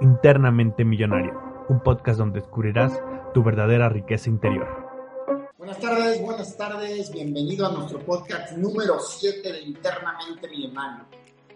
Internamente Millonario, un podcast donde descubrirás tu verdadera riqueza interior. Buenas tardes, buenas tardes, bienvenido a nuestro podcast número 7 de Internamente Millonario.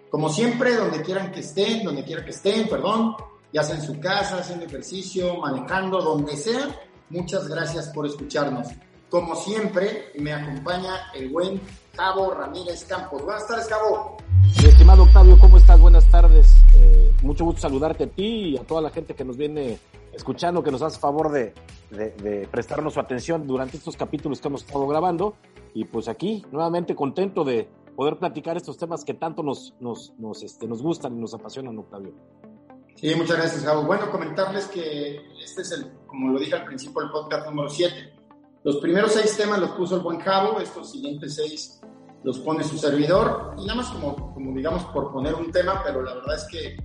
Como siempre, donde quieran que estén, donde quieran que estén, perdón, ya sea en su casa, haciendo ejercicio, manejando, donde sea, muchas gracias por escucharnos. Como siempre, me acompaña el buen Cabo Ramírez Campos. Buenas tardes, Cabo. estimado Octavio, ¿cómo estás? Buenas tardes. Eh, mucho gusto saludarte a ti y a toda la gente que nos viene escuchando, que nos hace favor de, de, prestarnos su atención durante estos capítulos que hemos estado grabando. Y pues aquí, nuevamente contento de poder platicar estos temas que tanto nos, nos, nos, este, nos gustan y nos apasionan, Octavio. Sí, muchas gracias, Cabo. Bueno, comentarles que este es el, como lo dije al principio, el podcast número 7 los primeros seis temas los puso el buen Javo, estos siguientes seis los pone su servidor, y nada más como, como digamos por poner un tema, pero la verdad es que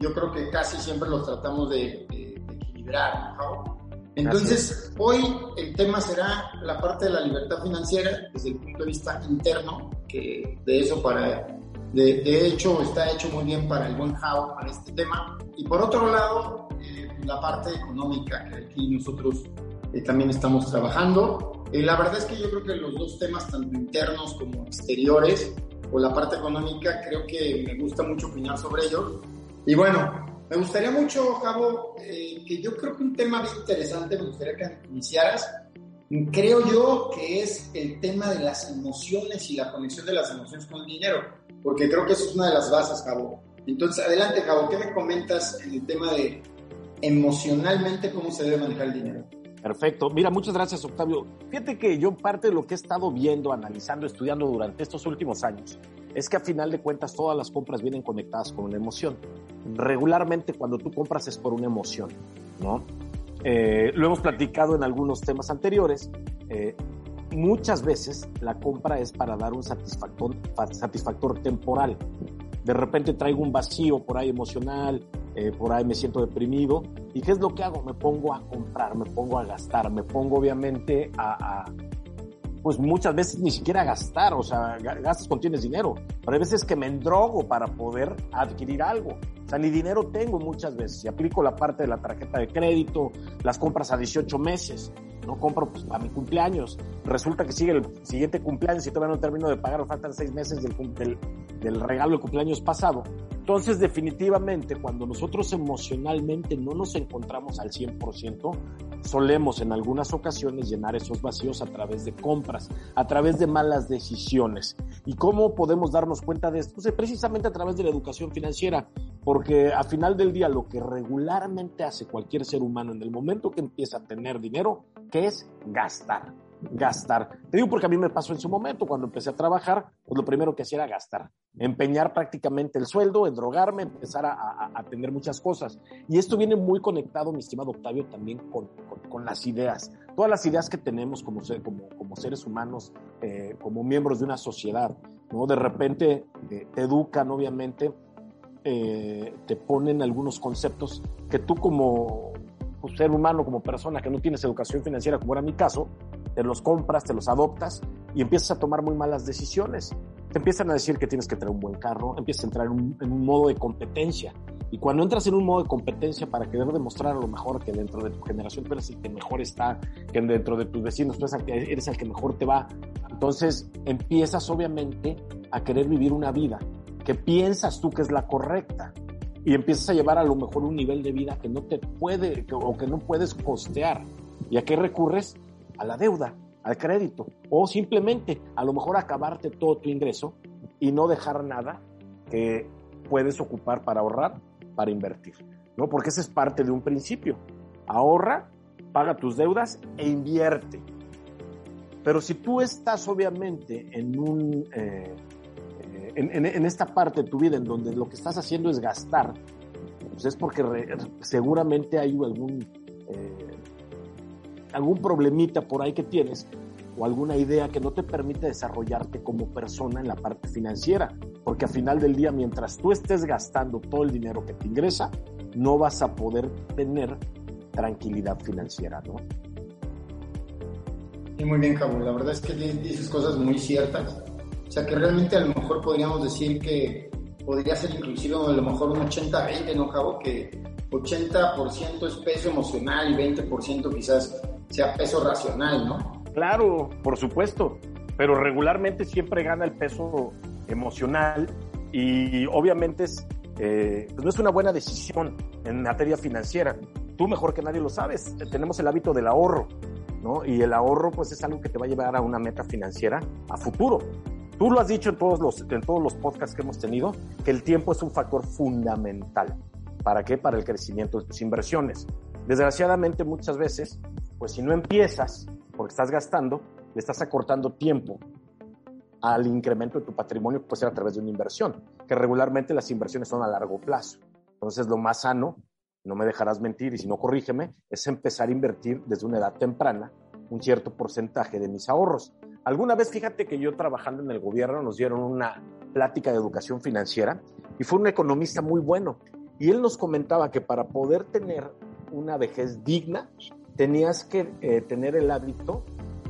yo creo que casi siempre los tratamos de, equilibrar, ¿no, Entonces, hoy el tema será la parte de la libertad financiera desde el punto de vista interno, que de eso para, de, de hecho está hecho muy bien para el buen Javo, para este tema. Y por otro lado, eh, la parte económica, que aquí nosotros eh, también estamos trabajando. Eh, la verdad es que yo creo que los dos temas, tanto internos como exteriores, o la parte económica, creo que me gusta mucho opinar sobre ellos. Y bueno, me gustaría mucho, Javo, eh, que yo creo que un tema bien interesante, me gustaría que iniciaras, creo yo que es el tema de las emociones y la conexión de las emociones con el dinero, porque creo que eso es una de las bases, Javo. Entonces, adelante, Javo, ¿qué me comentas en el tema de emocionalmente cómo se debe manejar el dinero? Perfecto. Mira, muchas gracias, Octavio. Fíjate que yo parte de lo que he estado viendo, analizando, estudiando durante estos últimos años es que a final de cuentas todas las compras vienen conectadas con una emoción. Regularmente cuando tú compras es por una emoción, ¿no? Eh, lo hemos platicado en algunos temas anteriores. Eh, muchas veces la compra es para dar un satisfactor, satisfactor temporal. De repente traigo un vacío por ahí emocional, eh, por ahí me siento deprimido. ¿Y qué es lo que hago? Me pongo a comprar, me pongo a gastar, me pongo obviamente a, pues muchas veces ni siquiera a gastar, o sea, gastas cuando tienes dinero, pero hay veces que me endrogo para poder adquirir algo. O sea, ni dinero tengo muchas veces. Y aplico la parte de la tarjeta de crédito, las compras a 18 meses no compro pues, a mi cumpleaños. Resulta que sigue el siguiente cumpleaños y todavía no termino de pagar, faltan seis meses del, del, del regalo de cumpleaños pasado. Entonces, definitivamente, cuando nosotros emocionalmente no nos encontramos al 100%, solemos en algunas ocasiones llenar esos vacíos a través de compras, a través de malas decisiones. ¿Y cómo podemos darnos cuenta de esto? Pues precisamente a través de la educación financiera, porque a final del día lo que regularmente hace cualquier ser humano en el momento que empieza a tener dinero que es gastar. Gastar. Te digo porque a mí me pasó en su momento, cuando empecé a trabajar, pues lo primero que hacía era gastar. Empeñar prácticamente el sueldo, endrogarme, empezar a, tener muchas cosas. Y esto viene muy conectado, mi estimado Octavio, también con, con, las ideas. Todas las ideas que tenemos como, como, como seres humanos, eh, como miembros de una sociedad, ¿no? De repente eh, te educan, obviamente, eh, te ponen algunos conceptos que tú como ser humano, como persona que no tienes educación financiera, como era mi caso, te los compras, te los adoptas y empiezas a tomar muy malas decisiones. Te empiezan a decir que tienes que tener un buen carro, empiezas a entrar en un, modo de competencia. Y cuando entras en un modo de competencia para querer demostrar a lo mejor que dentro de tu generación tú eres el que mejor está, que dentro de tus vecinos tú eres el que mejor te va, entonces empiezas obviamente a querer vivir una vida que piensas tú que es la correcta y empiezas a llevar a lo mejor un nivel de vida que no te puede o que no puedes costear. ¿Y a qué recurres? A la deuda, al crédito o simplemente a lo mejor acabarte todo tu ingreso y no dejar nada que puedes ocupar para ahorrar, para invertir, ¿no? Porque ese es parte de un principio. Ahorra, paga tus deudas e invierte. Pero si tú estás obviamente en un eh, en, esta parte de tu vida en donde lo que estás haciendo es gastar, pues es porque seguramente hay algún, eh, algún problemita por ahí que tienes o alguna idea que no te permite desarrollarte como persona en la parte financiera, porque al final del día, mientras tú estés gastando todo el dinero que te ingresa, no vas a poder tener tranquilidad financiera, ¿no? Y muy bien, Cabo. La verdad es que dices cosas muy ciertas. O sea, que realmente a lo mejor podríamos decir que podría ser inclusive a lo mejor un 80-20, ¿no, Cabo? Que 80% es peso emocional y 20% quizás sea peso racional, ¿no? Claro, por supuesto, pero regularmente siempre gana el peso emocional y obviamente es, eh, pues no es una buena decisión en materia financiera. Tú mejor que nadie lo sabes, tenemos el hábito del ahorro, ¿no? Y el ahorro pues es algo que te va a llevar a una meta financiera a futuro. Tú lo has dicho en todos los, en todos los podcasts que hemos tenido, que el tiempo es un factor fundamental. ¿Para qué? Para el crecimiento de tus inversiones. Desgraciadamente muchas veces, pues si no empiezas, porque estás gastando, le estás acortando tiempo al incremento de tu patrimonio puede ser a través de una inversión, que regularmente las inversiones son a largo plazo. Entonces, lo más sano, no me dejarás mentir y si no, corrígeme, es empezar a invertir desde una edad temprana un cierto porcentaje de mis ahorros. Alguna vez, fíjate que yo trabajando en el gobierno nos dieron una plática de educación financiera y fue un economista muy bueno. Y él nos comentaba que para poder tener una vejez digna, tenías que eh, tener el hábito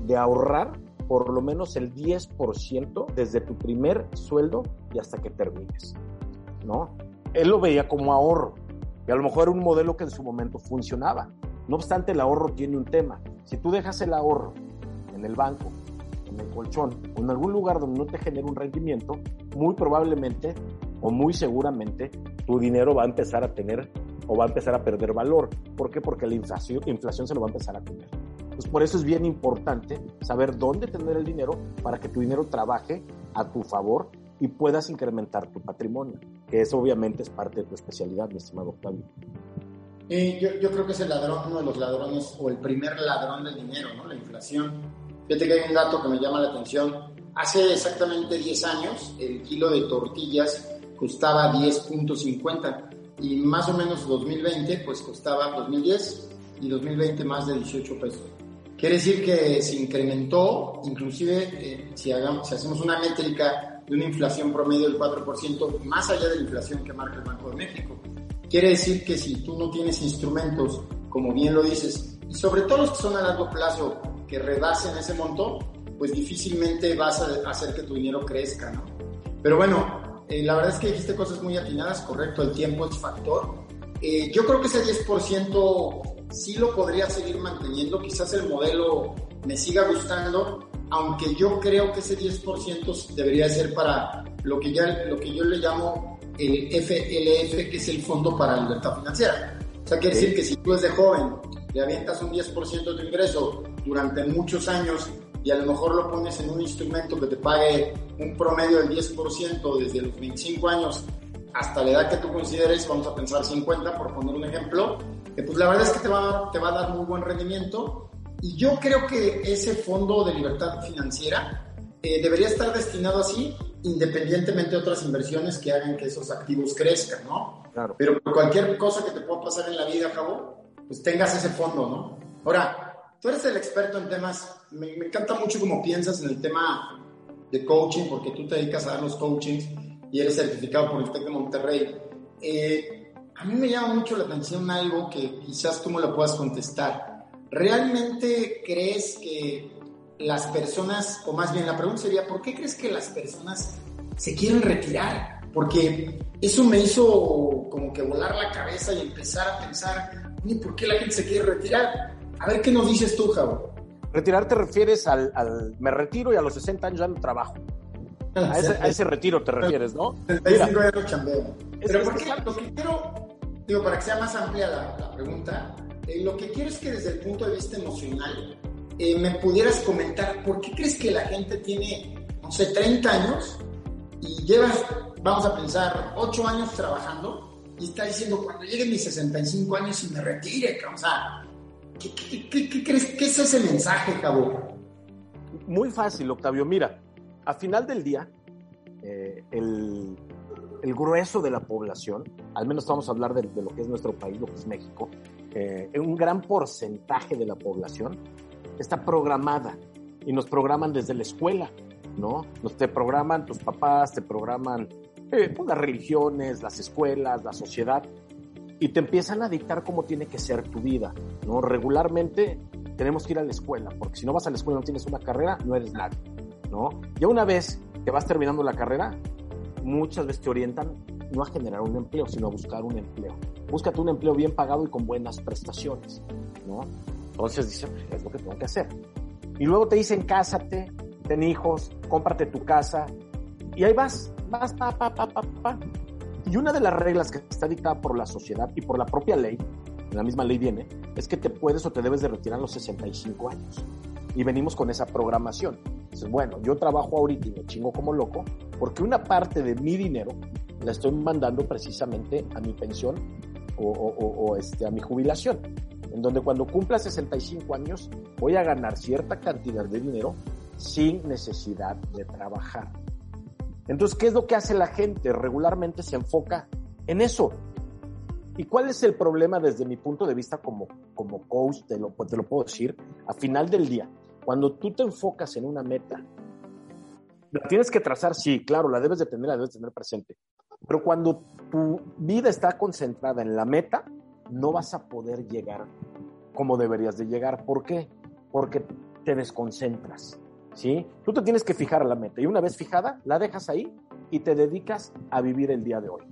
de ahorrar por lo menos el 10% desde tu primer sueldo y hasta que termines, ¿no? Él lo veía como ahorro y a lo mejor era un modelo que en su momento funcionaba. No obstante, el ahorro tiene un tema. Si tú dejas el ahorro en el banco, en el colchón o en algún lugar donde no te genere un rendimiento, muy probablemente o muy seguramente tu dinero va a empezar a tener o va a empezar a perder valor. ¿Por qué? Porque la inflación, inflación se lo va a empezar a comer. Pues por eso es bien importante saber dónde tener el dinero para que tu dinero trabaje a tu favor y puedas incrementar tu patrimonio, que eso obviamente es parte de tu especialidad, mi estimado Octavio. yo, creo que es el ladrón, uno de los ladrones o el primer ladrón del dinero, ¿no? La inflación. Fíjate que hay un dato que me llama la atención. Hace exactamente 10 años el kilo de tortillas costaba 10.50 y más o menos 2020 pues costaba 2010 y 2020 más de 18 pesos. Quiere decir que se incrementó, inclusive eh, si, hagamos, si hacemos una métrica de una inflación promedio del 4%, más allá de la inflación que marca el Banco de México. Quiere decir que si tú no tienes instrumentos, como bien lo dices, y sobre todo los que son a largo plazo, que rebasen ese monto, pues difícilmente vas a hacer que tu dinero crezca, ¿no? Pero bueno, eh, la verdad es que dijiste cosas muy atinadas, correcto, el tiempo es factor. Eh, yo creo que ese 10% sí lo podría seguir manteniendo, quizás el modelo me siga gustando, aunque yo creo que ese 10% debería ser para lo que, ya, lo que yo le llamo el FLF, que es el Fondo para la Libertad Financiera. O sea, quiere decir que si tú desde joven le avientas un 10% de tu ingreso durante muchos años y a lo mejor lo pones en un instrumento que te pague un promedio del 10% desde los 25 años hasta la edad que tú consideres, vamos a pensar 50 por poner un ejemplo, pues la verdad es que te va, te va a dar muy buen rendimiento. Y yo creo que ese fondo de libertad financiera eh, debería estar destinado así, independientemente de otras inversiones que hagan que esos activos crezcan, ¿no? Claro. Pero cualquier cosa que te pueda pasar en la vida, Cabo, pues tengas ese fondo, ¿no? Ahora, tú eres el experto en temas, me, me encanta mucho cómo piensas en el tema de coaching, porque tú te dedicas a dar los coachings y eres certificado por el TEC de Monterrey. Eh, a mí me llama mucho la atención algo que quizás tú me lo puedas contestar. ¿Realmente crees que las personas, o más bien la pregunta sería, ¿por qué crees que las personas se quieren retirar? Porque eso me hizo como que volar la cabeza y empezar a pensar, ¿por qué la gente se quiere retirar? A ver qué nos dices tú, Javo. Retirar te refieres al, me retiro y a los 60 años ya no trabajo. A ese, retiro te refieres, ¿no? 35 años chambeo. Pero ¿por qué? Lo que quiero digo, para que sea más amplia la, pregunta, eh, lo que quiero es que desde el punto de vista emocional eh, me pudieras comentar por qué crees que la gente tiene, no sé, 30 años y llevas, vamos a pensar, 8 años trabajando y está diciendo, cuando lleguen mis 65 años y me retire, o sea, ¿qué, qué, crees? ¿Qué es ese mensaje, Cabo? Muy fácil, Octavio. Mira, a final del día, eh, el el grueso de la población, al menos vamos a hablar de, lo que es nuestro país, lo que es México, eh, un gran porcentaje de la población está programada y nos programan desde la escuela, ¿no? Nos te programan tus papás, te programan eh, pues, las religiones, las escuelas, la sociedad y te empiezan a dictar cómo tiene que ser tu vida, ¿no? Regularmente tenemos que ir a la escuela, porque si no vas a la escuela no tienes una carrera, no eres nadie, ¿no? Ya una vez que vas terminando la carrera, muchas veces te orientan no a generar un empleo, sino a buscar un empleo. Búscate un empleo bien pagado y con buenas prestaciones, ¿no? Entonces dicen, pues, es lo que tengo que hacer. Y luego te dicen, cásate, ten hijos, cómprate tu casa. Y ahí vas, vas, pa, pa, pa, pa, pa. Y una de las reglas que está dictada por la sociedad y por la propia ley, la misma ley viene, es que te puedes o te debes de retirar a los 65 años. Y venimos con esa programación. Entonces, bueno, yo trabajo ahorita y me chingo como loco porque una parte de mi dinero la estoy mandando precisamente a mi pensión o, o, este, a mi jubilación. En donde cuando cumpla 65 años voy a ganar cierta cantidad de dinero sin necesidad de trabajar. Entonces, ¿qué es lo que hace la gente? Regularmente se enfoca en eso. ¿Y cuál es el problema desde mi punto de vista como, como coach? Te lo, te lo puedo decir. A final del día, cuando tú te enfocas en una meta, la tienes que trazar, sí, claro, la debes de tener, la debes de tener presente. Pero cuando tu vida está concentrada en la meta, no vas a poder llegar como deberías de llegar. ¿Por qué? Porque te desconcentras. ¿Sí? Tú te tienes que fijar la meta y una vez fijada, la dejas ahí y te dedicas a vivir el día de hoy.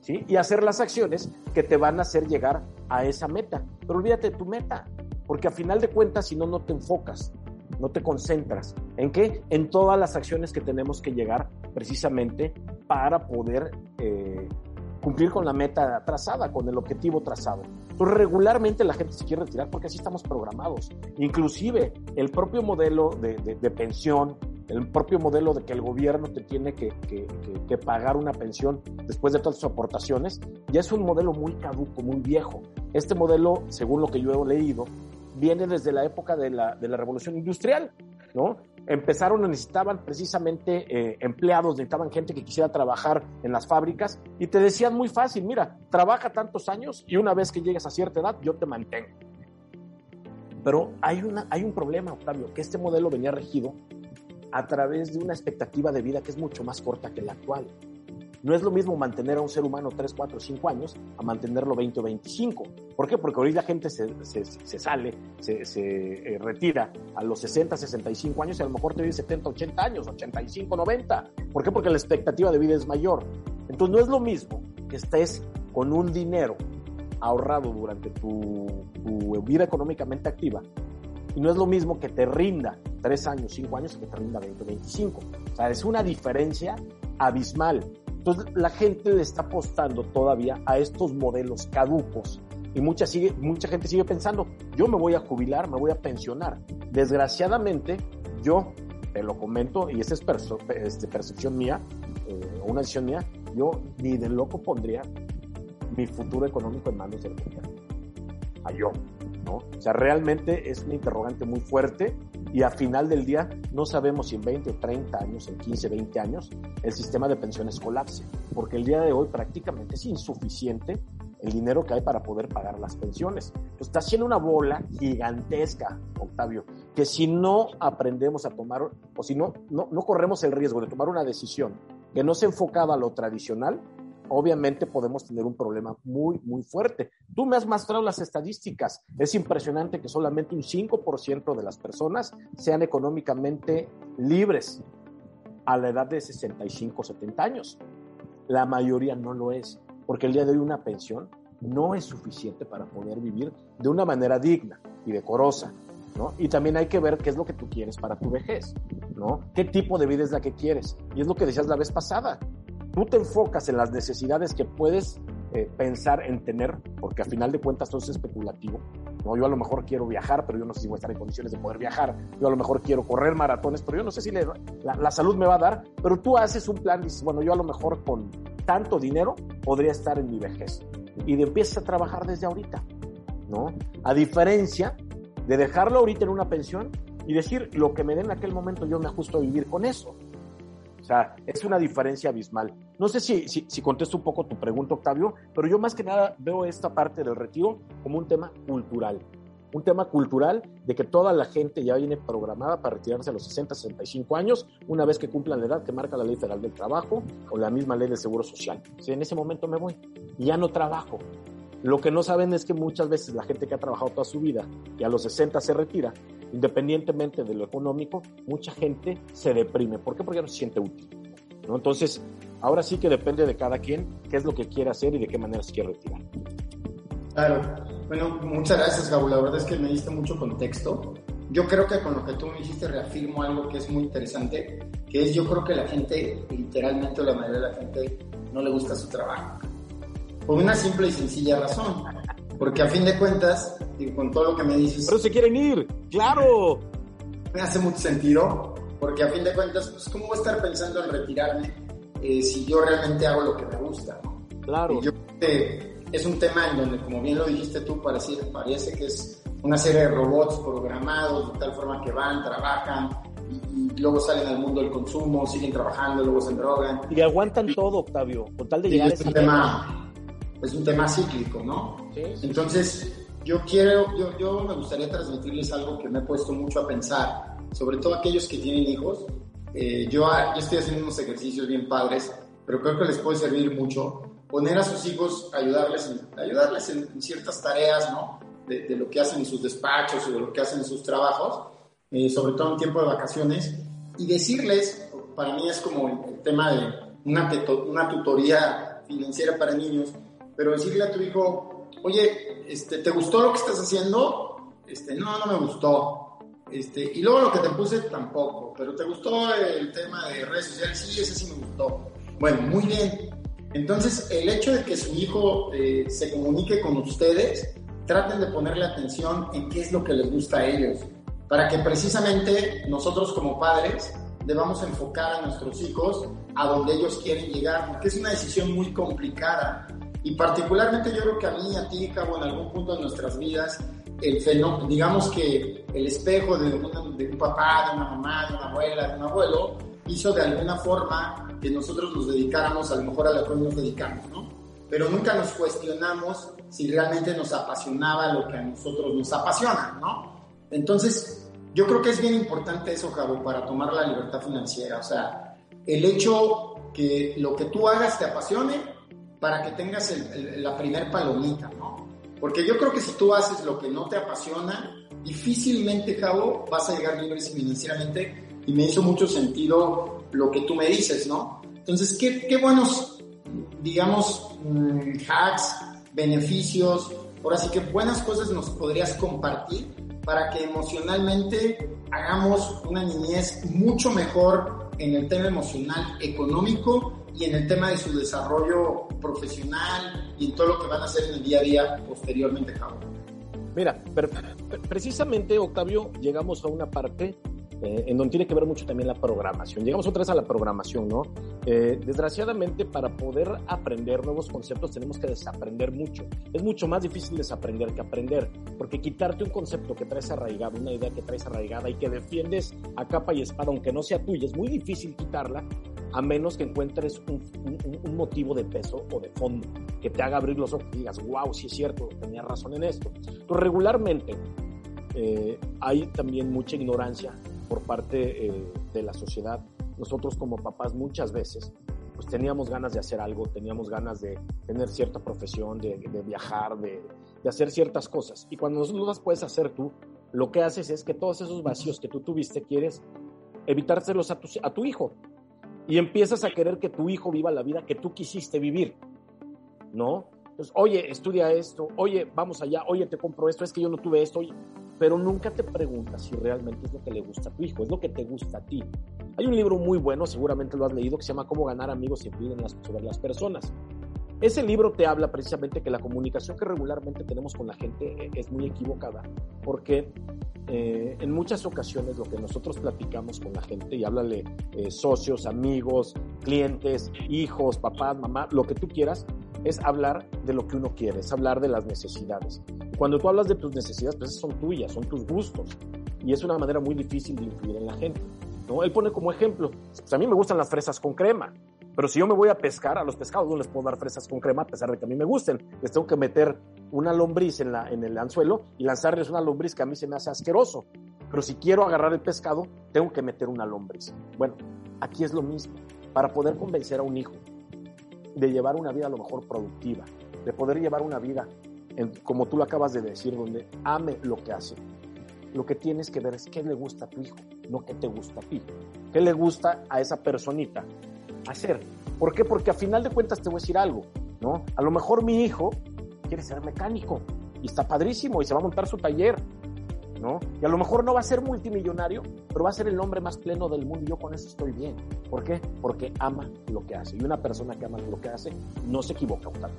¿sí? Y hacer las acciones que te van a hacer llegar a esa meta. Pero olvídate de tu meta, porque a final de cuentas, si no, no te enfocas, no te concentras. ¿En qué? En todas las acciones que tenemos que llegar precisamente para poder eh, cumplir con la meta trazada, con el objetivo trazado. Entonces, regularmente la gente se quiere retirar porque así estamos programados. Inclusive el propio modelo de, pensión, el propio modelo de que el gobierno te tiene que, que, pagar una pensión después de todas sus aportaciones, ya es un modelo muy caduco, muy viejo. Este modelo, según lo que yo he leído, viene desde la época de la, de la revolución industrial, ¿no? Empezaron, necesitaban precisamente eh, empleados, necesitaban gente que quisiera trabajar en las fábricas y te decían muy fácil, mira, trabaja tantos años y una vez que llegues a cierta edad yo te mantengo. Pero hay, una, hay un problema, Octavio, que este modelo venía regido a través de una expectativa de vida que es mucho más corta que la actual. No es lo mismo mantener a un ser humano 3, 4, 5 años a mantenerlo 20 o 25. ¿Por qué? Porque ahorita la gente se, se, se sale, se, se eh, retira a los 60, 65 años y a lo mejor te vive 70, 80 años, 85, 90. ¿Por qué? Porque la expectativa de vida es mayor. Entonces no es lo mismo que estés con un dinero ahorrado durante tu, tu vida económicamente activa y no es lo mismo que te rinda 3 años, 5 años que te rinda 20 25. O sea, es una diferencia abismal. Entonces la gente le está apostando todavía a estos modelos caducos y mucha, sigue, mucha gente sigue pensando, yo me voy a jubilar, me voy a pensionar. Desgraciadamente, yo te lo comento y esa es este, percepción mía, eh, una decisión mía, yo ni de loco pondría mi futuro económico en manos del gobierno. A yo, ¿no? O sea, realmente es un interrogante muy fuerte y a final del día no sabemos si en 20 o 30 años, en 15, 20 años, el sistema de pensiones colapse, porque el día de hoy prácticamente es insuficiente el dinero que hay para poder pagar las pensiones. está haciendo una bola gigantesca, Octavio, que si no aprendemos a tomar, o si no, no, no corremos el riesgo de tomar una decisión que no se enfocaba a lo tradicional, obviamente podemos tener un problema muy, muy fuerte. Tú me has mostrado las estadísticas. Es impresionante que solamente un 5% de las personas sean económicamente libres a la edad de 65, 70 años. La mayoría no lo es, porque el día de hoy una pensión no es suficiente para poder vivir de una manera digna y decorosa. ¿No? Y también hay que ver qué es lo que tú quieres para tu vejez, ¿no? ¿Qué tipo de vida es la que quieres? Y es lo que decías la vez pasada tú te enfocas en las necesidades que puedes eh, pensar en tener, porque al final de cuentas todo es especulativo. ¿no? Yo a lo mejor quiero viajar, pero yo no sé si voy a estar en condiciones de poder viajar. Yo a lo mejor quiero correr maratones, pero yo no sé si la, la, salud me va a dar. Pero tú haces un plan y dices, bueno, yo a lo mejor con tanto dinero podría estar en mi vejez. Y empiezas a trabajar desde ahorita, ¿no? A diferencia de dejarlo ahorita en una pensión y decir, lo que me den en aquel momento yo me ajusto a vivir con eso. Sea, es una diferencia abismal. No sé si, si, contesto un poco tu pregunta, Octavio, pero yo más que nada veo esta parte del retiro como un tema cultural. Un tema cultural de que toda la gente ya viene programada para retirarse a los 60, 65 años, una vez que cumplan la edad que marca la Ley Federal del Trabajo o la misma Ley del Seguro Social. O en ese momento me voy ya no trabajo. Lo que no saben es que muchas veces la gente que ha trabajado toda su vida y a los 60 se retira, independientemente de lo económico, mucha gente se deprime. ¿Por qué? Porque no se siente útil. ¿no? Entonces, Ahora sí que depende de cada quien qué es lo que quiere hacer y de qué manera se quiere retirar. Claro. Bueno, muchas gracias, Gabo. La verdad es que me diste mucho contexto. Yo creo que con lo que tú me dijiste reafirmo algo que es muy interesante, que es yo creo que la gente, literalmente la mayoría de la gente, no le gusta su trabajo. Por una simple y sencilla razón. Porque a fin de cuentas, y con todo lo que me dices... Pero se quieren ir, claro. Me hace mucho sentido, porque a fin de cuentas, pues, ¿cómo voy a estar pensando en retirarme eh, si yo realmente hago lo que me gusta? Claro. yo que es un tema en donde, como bien lo dijiste tú, parece, parece que es una serie de robots programados de tal forma que van, trabajan y, luego salen al mundo del consumo, siguen trabajando, luego se drogan. Y aguantan todo, Octavio, con tal de llegar a ese tema. Es un tema cíclico, ¿no? Entonces, yo quiero, yo, yo me gustaría transmitirles algo que me he puesto mucho a pensar, sobre todo aquellos que tienen hijos. Eh, yo, yo estoy haciendo unos ejercicios bien padres, pero creo que les puede servir mucho poner a sus hijos, ayudarles en, ayudarles en ciertas tareas, ¿no? de, lo que hacen en sus despachos o de lo que hacen en sus trabajos, eh, sobre todo en tiempo de vacaciones, y decirles, para mí es como el, tema de una, una tutoría financiera para niños, pero decirle a tu hijo, oye, este, ¿te gustó lo que estás haciendo? Este, no, no me gustó. Este, y luego lo que te puse tampoco, pero ¿te gustó el tema de redes sociales? Sí, ese sí me gustó. Bueno, muy bien. Entonces, el hecho de que su hijo eh, se comunique con ustedes traten de ponerle atención en qué es lo que les gusta a ellos, para que precisamente nosotros como padres debamos enfocar a nuestros hijos a donde ellos quieren llegar, porque es una decisión muy complicada. Y particularmente yo creo que a mí, a ti, Cabo, en algún punto de nuestras vidas, el fenómeno, digamos que el espejo de, de un papá, de una mamá, de una abuela, de un abuelo, hizo de alguna forma que nosotros nos dedicáramos a lo mejor a lo que nos dedicamos, ¿no? Pero nunca nos cuestionamos si realmente nos apasionaba lo que a nosotros nos apasiona, ¿no? Entonces, yo creo que es bien importante eso, Javo, para tomar la libertad financiera. O sea, el hecho que lo que tú hagas te apasione para que tengas la primer palomita, ¿no? Porque yo creo que si tú haces lo que no te apasiona, difícilmente, Javo, vas a llegar libre financieramente. Y me hizo mucho sentido lo que tú me dices, ¿no? Entonces, qué, buenos, digamos, mm, hacks, beneficios, ahora sí que buenas cosas nos podrías compartir para que emocionalmente hagamos una niñez mucho mejor en el tema emocional, económico y en el tema de su desarrollo profesional y en todo lo que van a hacer en el día a día posteriormente, Mira, precisamente, Octavio, llegamos a una parte eh, en donde tiene que ver mucho también la programación. Llegamos otra vez a la programación, ¿no? Eh, desgraciadamente, para poder aprender nuevos conceptos tenemos que desaprender mucho. Es mucho más difícil desaprender que aprender, porque quitarte un concepto que traes arraigado, una idea que traes arraigada y que defiendes a capa y espada, aunque no sea tuya, es muy difícil quitarla a menos que encuentres un, un, motivo de peso o de fondo que te haga abrir los ojos y digas, wow, sí es cierto, tenía razón en esto. Entonces, regularmente eh, hay también mucha ignorancia por parte eh, de la sociedad. Nosotros como papás muchas veces pues teníamos ganas de hacer algo, teníamos ganas de tener cierta profesión, de, viajar, de, de, hacer ciertas cosas. Y cuando no las puedes hacer tú, lo que haces es que todos esos vacíos que tú tuviste quieres evitárselos a tu, a tu hijo. Y empiezas a querer que tu hijo viva la vida que tú quisiste vivir. ¿No? Entonces, oye, estudia esto, oye, vamos allá, oye, te compro esto, es que yo no tuve esto, pero nunca te preguntas si realmente es lo que le gusta a tu hijo, es lo que te gusta a ti. Hay un libro muy bueno, seguramente lo has leído, que se llama Cómo ganar amigos y influir sobre las personas. Ese libro te habla precisamente que la comunicación que regularmente tenemos con la gente eh, es muy equivocada, porque eh, en muchas ocasiones lo que nosotros platicamos con la gente, y háblale eh, socios, amigos, clientes, hijos, papás, mamá, lo que tú quieras, es hablar de lo que uno quiere, es hablar de las necesidades. Cuando tú hablas de tus necesidades, pues son tuyas, son tus gustos. Y es una manera muy difícil de influir en la gente. ¿no? Él pone como ejemplo, pues a mí me gustan las fresas con crema, pero si yo me voy a pescar, a los pescados no les puedo dar fresas con crema a pesar de que a mí me gusten. Les tengo que meter una lombriz en, la, en el anzuelo y lanzarles una lombriz que a mí se me hace asqueroso. Pero si quiero agarrar el pescado, tengo que meter una lombriz. Bueno, aquí es lo mismo. Para poder convencer a un hijo de llevar una vida a lo mejor productiva, de poder llevar una vida, como tú lo acabas de decir, donde ame lo que hace. Lo que tienes que ver es qué le gusta a tu hijo, no qué te gusta a ti. ¿Qué le gusta a esa personita hacer. ¿Por qué? Porque a final de cuentas te voy a decir algo, ¿no? A lo mejor mi hijo quiere ser mecánico y está padrísimo y se va a montar su taller, ¿no? Y a lo mejor no va a ser multimillonario, pero va a ser el hombre más pleno del mundo y yo con eso estoy bien. ¿Por qué? Porque ama lo que hace. Y una persona que ama lo que hace no se equivoca, Octavio.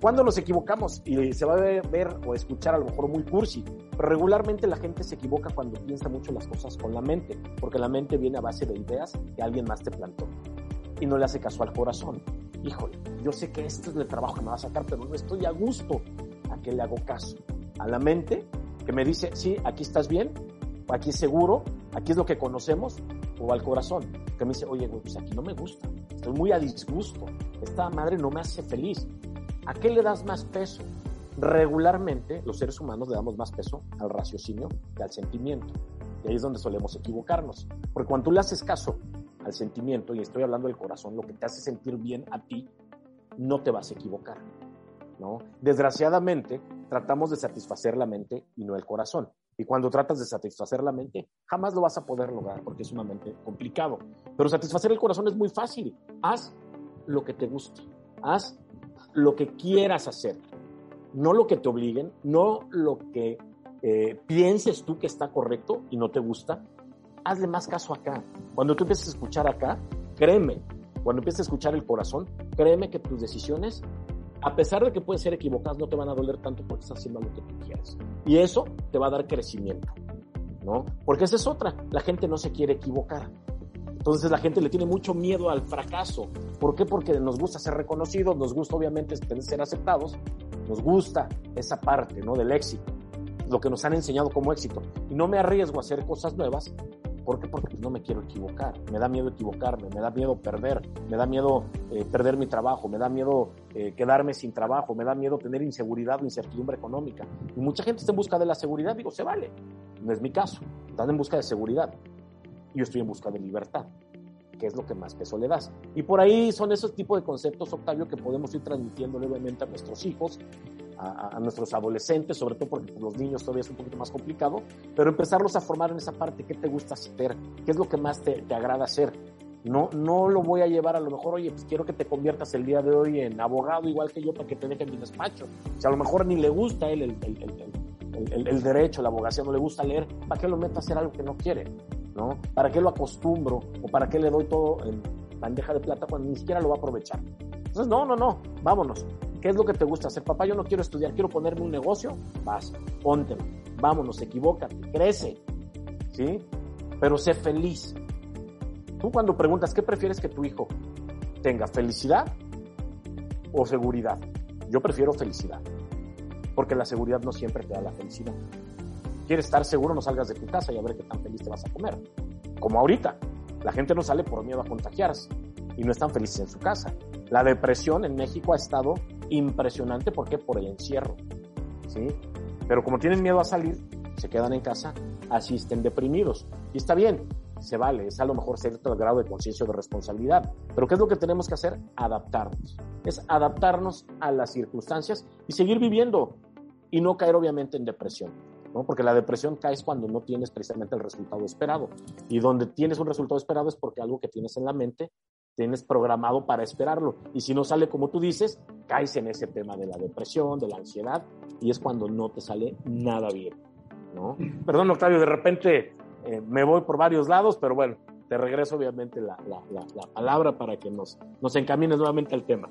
Cuando nos equivocamos y se va a ver, o escuchar a lo mejor muy cursi, pero regularmente la gente se equivoca cuando piensa mucho las cosas con la mente, porque la mente viene a base de ideas que alguien más te plantó y no le hace caso al corazón. Híjole, yo sé que este es el trabajo que me va a sacar, pero no estoy a gusto. ¿A qué le hago caso? A la mente que me dice, sí, aquí estás bien, aquí es seguro, aquí es lo que conocemos, o al corazón que me dice, oye, güey, pues aquí no me gusta, estoy muy a disgusto, esta madre no me hace feliz, ¿A qué le das más peso? Regularmente los seres humanos le damos más peso al raciocinio que al sentimiento. Y ahí es donde solemos equivocarnos. Porque cuando tú le haces caso al sentimiento, y estoy hablando del corazón, lo que te hace sentir bien a ti, no te vas a equivocar. ¿no? Desgraciadamente, tratamos de satisfacer la mente y no el corazón. Y cuando tratas de satisfacer la mente, jamás lo vas a poder lograr porque es sumamente complicado. Pero satisfacer el corazón es muy fácil. Haz lo que te guste. Haz lo que quieras hacer, no lo que te obliguen, no lo que eh, pienses tú que está correcto y no te gusta, hazle más caso acá. Cuando tú empieces a escuchar acá, créeme, cuando empieces a escuchar el corazón, créeme que tus decisiones, a pesar de que pueden ser equivocadas, no te van a doler tanto porque estás haciendo lo que tú quieres. Y eso te va a dar crecimiento, ¿no? Porque esa es otra, la gente no se quiere equivocar. Entonces la gente le tiene mucho miedo al fracaso. ¿Por qué? Porque nos gusta ser reconocidos, nos gusta obviamente ser aceptados, nos gusta esa parte ¿no? del éxito, lo que nos han enseñado como éxito. Y no me arriesgo a hacer cosas nuevas. ¿Por qué? Porque no me quiero equivocar. Me da miedo equivocarme, me da miedo perder, me da miedo eh, perder mi trabajo, me da miedo eh, quedarme sin trabajo, me da miedo tener inseguridad o incertidumbre económica. Y mucha gente está en busca de la seguridad. Digo, se vale. No es mi caso. Están en busca de seguridad yo estoy en busca de libertad, que es lo que más peso le das. Y por ahí son esos tipos de conceptos, Octavio, que podemos ir transmitiendo levemente a nuestros hijos, a, nuestros adolescentes, sobre todo porque los niños todavía es un poquito más complicado, pero empezarlos a formar en esa parte, ¿qué te gusta hacer? ¿Qué es lo que más te, te agrada hacer? No, no lo voy a llevar a lo mejor, oye, pues quiero que te conviertas el día de hoy en abogado igual que yo para que te dejen mi despacho. O sea, a lo mejor ni le gusta a él el, el, el, el, derecho, la abogacía, no le gusta leer, ¿para qué lo meta a hacer algo que no quiere? ¿No? ¿Para qué lo acostumbro? ¿O para qué le doy todo en bandeja de plata cuando ni siquiera lo va a aprovechar? Entonces, no, no, no, vámonos. ¿Qué es lo que te gusta hacer? Papá, yo no quiero estudiar, quiero ponerme un negocio. Vas, póntelo. Vámonos, equivócate, crece. ¿Sí? Pero sé feliz. Tú cuando preguntas, ¿qué prefieres que tu hijo tenga? ¿Felicidad o seguridad? Yo prefiero felicidad. Porque la seguridad no siempre te da la felicidad quieres estar seguro, no salgas de tu casa y a ver qué tan feliz te vas a comer. Como ahorita, la gente no sale por miedo a contagiarse y no están felices en su casa. La depresión en México ha estado impresionante, ¿por qué? Por el encierro, ¿sí? Pero como tienen miedo a salir, se quedan en casa, así estén deprimidos. Y está bien, se vale, es a lo mejor cierto grado de conciencia de responsabilidad. Pero ¿qué es lo que tenemos que hacer? Adaptarnos. Es adaptarnos a las circunstancias y seguir viviendo y no caer obviamente en depresión. Porque la depresión caes cuando no tienes precisamente el resultado esperado. Y donde tienes un resultado esperado es porque algo que tienes en la mente tienes programado para esperarlo. Y si no sale como tú dices, caes en ese tema de la depresión, de la ansiedad, y es cuando no te sale nada bien, ¿no? Perdón, Octavio, de repente eh, me voy por varios lados, pero bueno, te regreso obviamente la, la, la, palabra para que nos, nos encamines nuevamente al tema.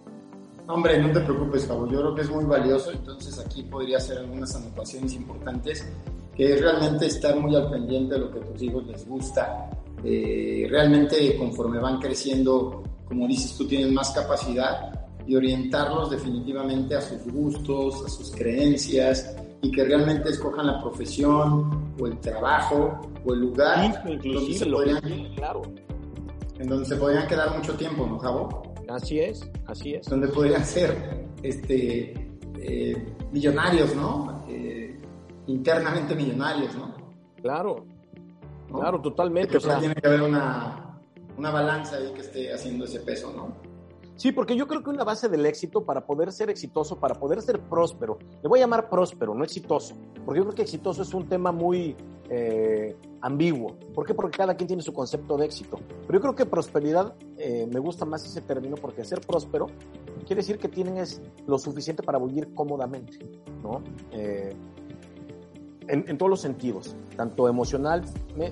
Hombre, no te preocupes, Pablo. Yo creo que es muy valioso. Entonces aquí podría hacer algunas anotaciones importantes, que es realmente estar muy al pendiente de lo que a tus hijos les gusta. Eh, realmente conforme van creciendo, como dices, tú tienes más capacidad y orientarlos definitivamente a sus gustos, a sus creencias y que realmente escojan la profesión o el trabajo o el lugar donde, se podrían, claro. en donde se podrían quedar mucho tiempo, ¿no, Javo? Así es, así es. Donde podrían ser este, eh, millonarios, ¿no? Eh, internamente millonarios, ¿no? Claro, claro, totalmente. o sea, tiene que haber una, una balanza ahí que esté haciendo ese peso, ¿no? Sí, porque yo creo que una base del éxito para poder ser exitoso, para poder ser próspero, le voy a llamar próspero, no exitoso, porque yo creo que exitoso es un tema muy eh, ambiguo. ¿Por qué? Porque cada quien tiene su concepto de éxito. Pero yo creo que prosperidad, eh, me gusta más ese término, porque ser próspero quiere decir que tienes lo suficiente para vivir cómodamente, ¿no? Eh, en, todos los sentidos, tanto emocional,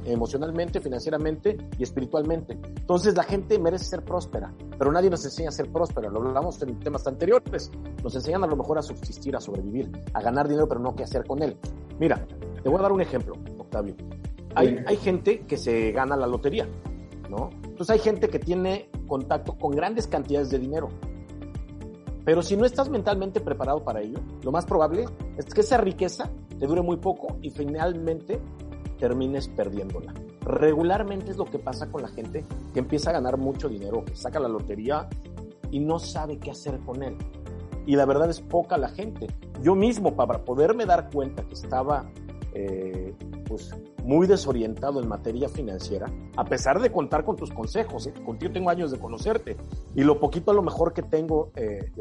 emocionalmente, financieramente y espiritualmente. Entonces la gente merece ser próspera, pero nadie nos enseña a ser próspera, lo hablamos en temas anteriores, nos enseñan a lo mejor a subsistir, a sobrevivir, a ganar dinero, pero no qué hacer con él. Mira, te voy a dar un ejemplo, Octavio. Hay, hay gente que se gana la lotería, ¿no? Entonces hay gente que tiene contacto con grandes cantidades de dinero, pero si no estás mentalmente preparado para ello, lo más probable es que esa riqueza te dure muy poco y finalmente termines perdiéndola. Regularmente es lo que pasa con la gente que empieza a ganar mucho dinero, que saca la lotería y no sabe qué hacer con él. Y la verdad es poca la gente. Yo mismo, para poderme dar cuenta que estaba eh, pues, muy desorientado en materia financiera, a pesar de contar con tus consejos. ¿eh? Contigo tengo años de conocerte y lo poquito a lo mejor que tengo eh,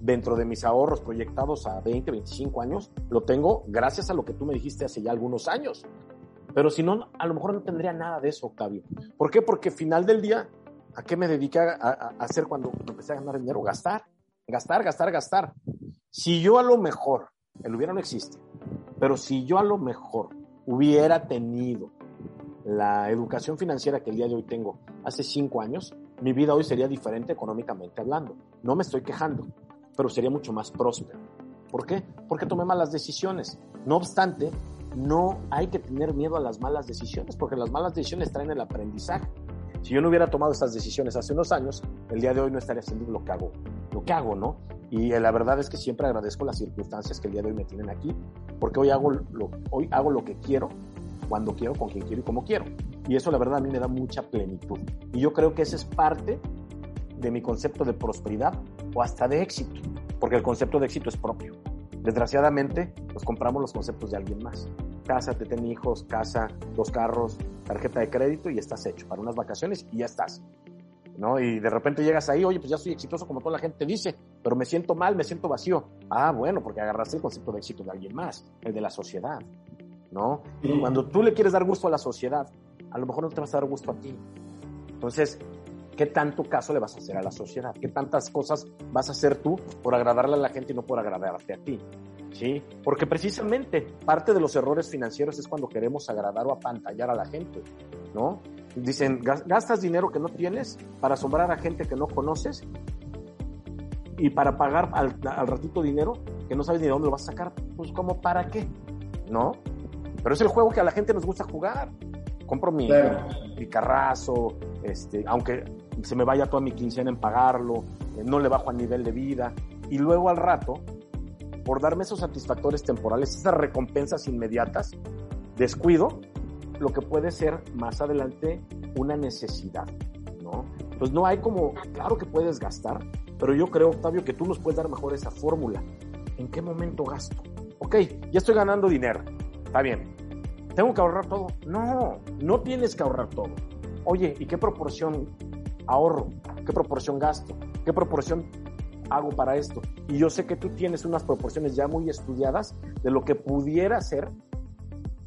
dentro de mis ahorros proyectados a 20, 25 años, lo tengo gracias a lo que tú me dijiste hace ya algunos años. Pero si no, a lo mejor no tendría nada de eso, Octavio. ¿Por qué? Porque final del día, ¿a qué me dediqué a, hacer cuando empecé a ganar dinero? Gastar, gastar, gastar, gastar. Si yo a lo mejor, el hubiera no existe, pero si yo a lo mejor hubiera tenido la educación financiera que el día de hoy tengo hace cinco años, mi vida hoy sería diferente económicamente hablando. No me estoy quejando, pero sería mucho más próspero. ¿Por qué? Porque tomé malas decisiones. No obstante, no hay que tener miedo a las malas decisiones, porque las malas decisiones traen el aprendizaje. Si yo no hubiera tomado esas decisiones hace unos años, el día de hoy no estaría haciendo lo que hago, lo que hago, ¿no? Y la verdad es que siempre agradezco las circunstancias que el día de hoy me tienen aquí, porque hoy hago lo, hoy hago lo que quiero, cuando quiero, con quien quiero y como quiero. Y eso la verdad a mí me da mucha plenitud. Y yo creo que esa es parte de mi concepto de prosperidad o hasta de éxito, porque el concepto de éxito es propio. Desgraciadamente, pues compramos los conceptos de alguien más. Casa, te ten hijos, casa, dos carros, tarjeta de crédito y estás hecho para unas vacaciones y ya estás. ¿no? Y de repente llegas ahí, oye, pues ya soy exitoso como toda la gente dice, pero me siento mal, me siento vacío. Ah, bueno, porque agarraste el concepto de éxito de alguien más, el de la sociedad, ¿no? Cuando tú le quieres dar gusto a la sociedad, a lo mejor no te vas a dar gusto a ti. Entonces, ¿qué tanto caso le vas a hacer a la sociedad? ¿Qué tantas cosas vas a hacer tú por agradarle a la gente y no por agradarte a ti? ¿Sí? Porque precisamente parte de los errores financieros es cuando queremos agradar o apantallar a la gente, ¿no? Dicen, gastas dinero que no tienes para asombrar a gente que no conoces y para pagar al, ratito dinero que no sabes ni de dónde lo vas a sacar. Pues como para qué, ¿no? Pero es el juego que a la gente nos gusta jugar. Compro mi, mi carrazo, este, aunque se me vaya toda mi quincena en pagarlo, eh, no le bajo a nivel de vida. Y luego al rato, por darme esos satisfactores temporales, esas recompensas inmediatas, descuido lo que puede ser más adelante una necesidad, ¿no? Pues no hay como, claro que puedes gastar, pero yo creo, Octavio, que tú nos puedes dar mejor esa fórmula. ¿En qué momento gasto? Ok, ya estoy ganando dinero, está bien. ¿Tengo que ahorrar todo? No, no tienes que ahorrar todo. Oye, ¿y qué proporción ahorro? ¿Qué proporción gasto? ¿Qué proporción hago para esto? Y yo sé que tú tienes unas proporciones ya muy estudiadas de lo que pudiera ser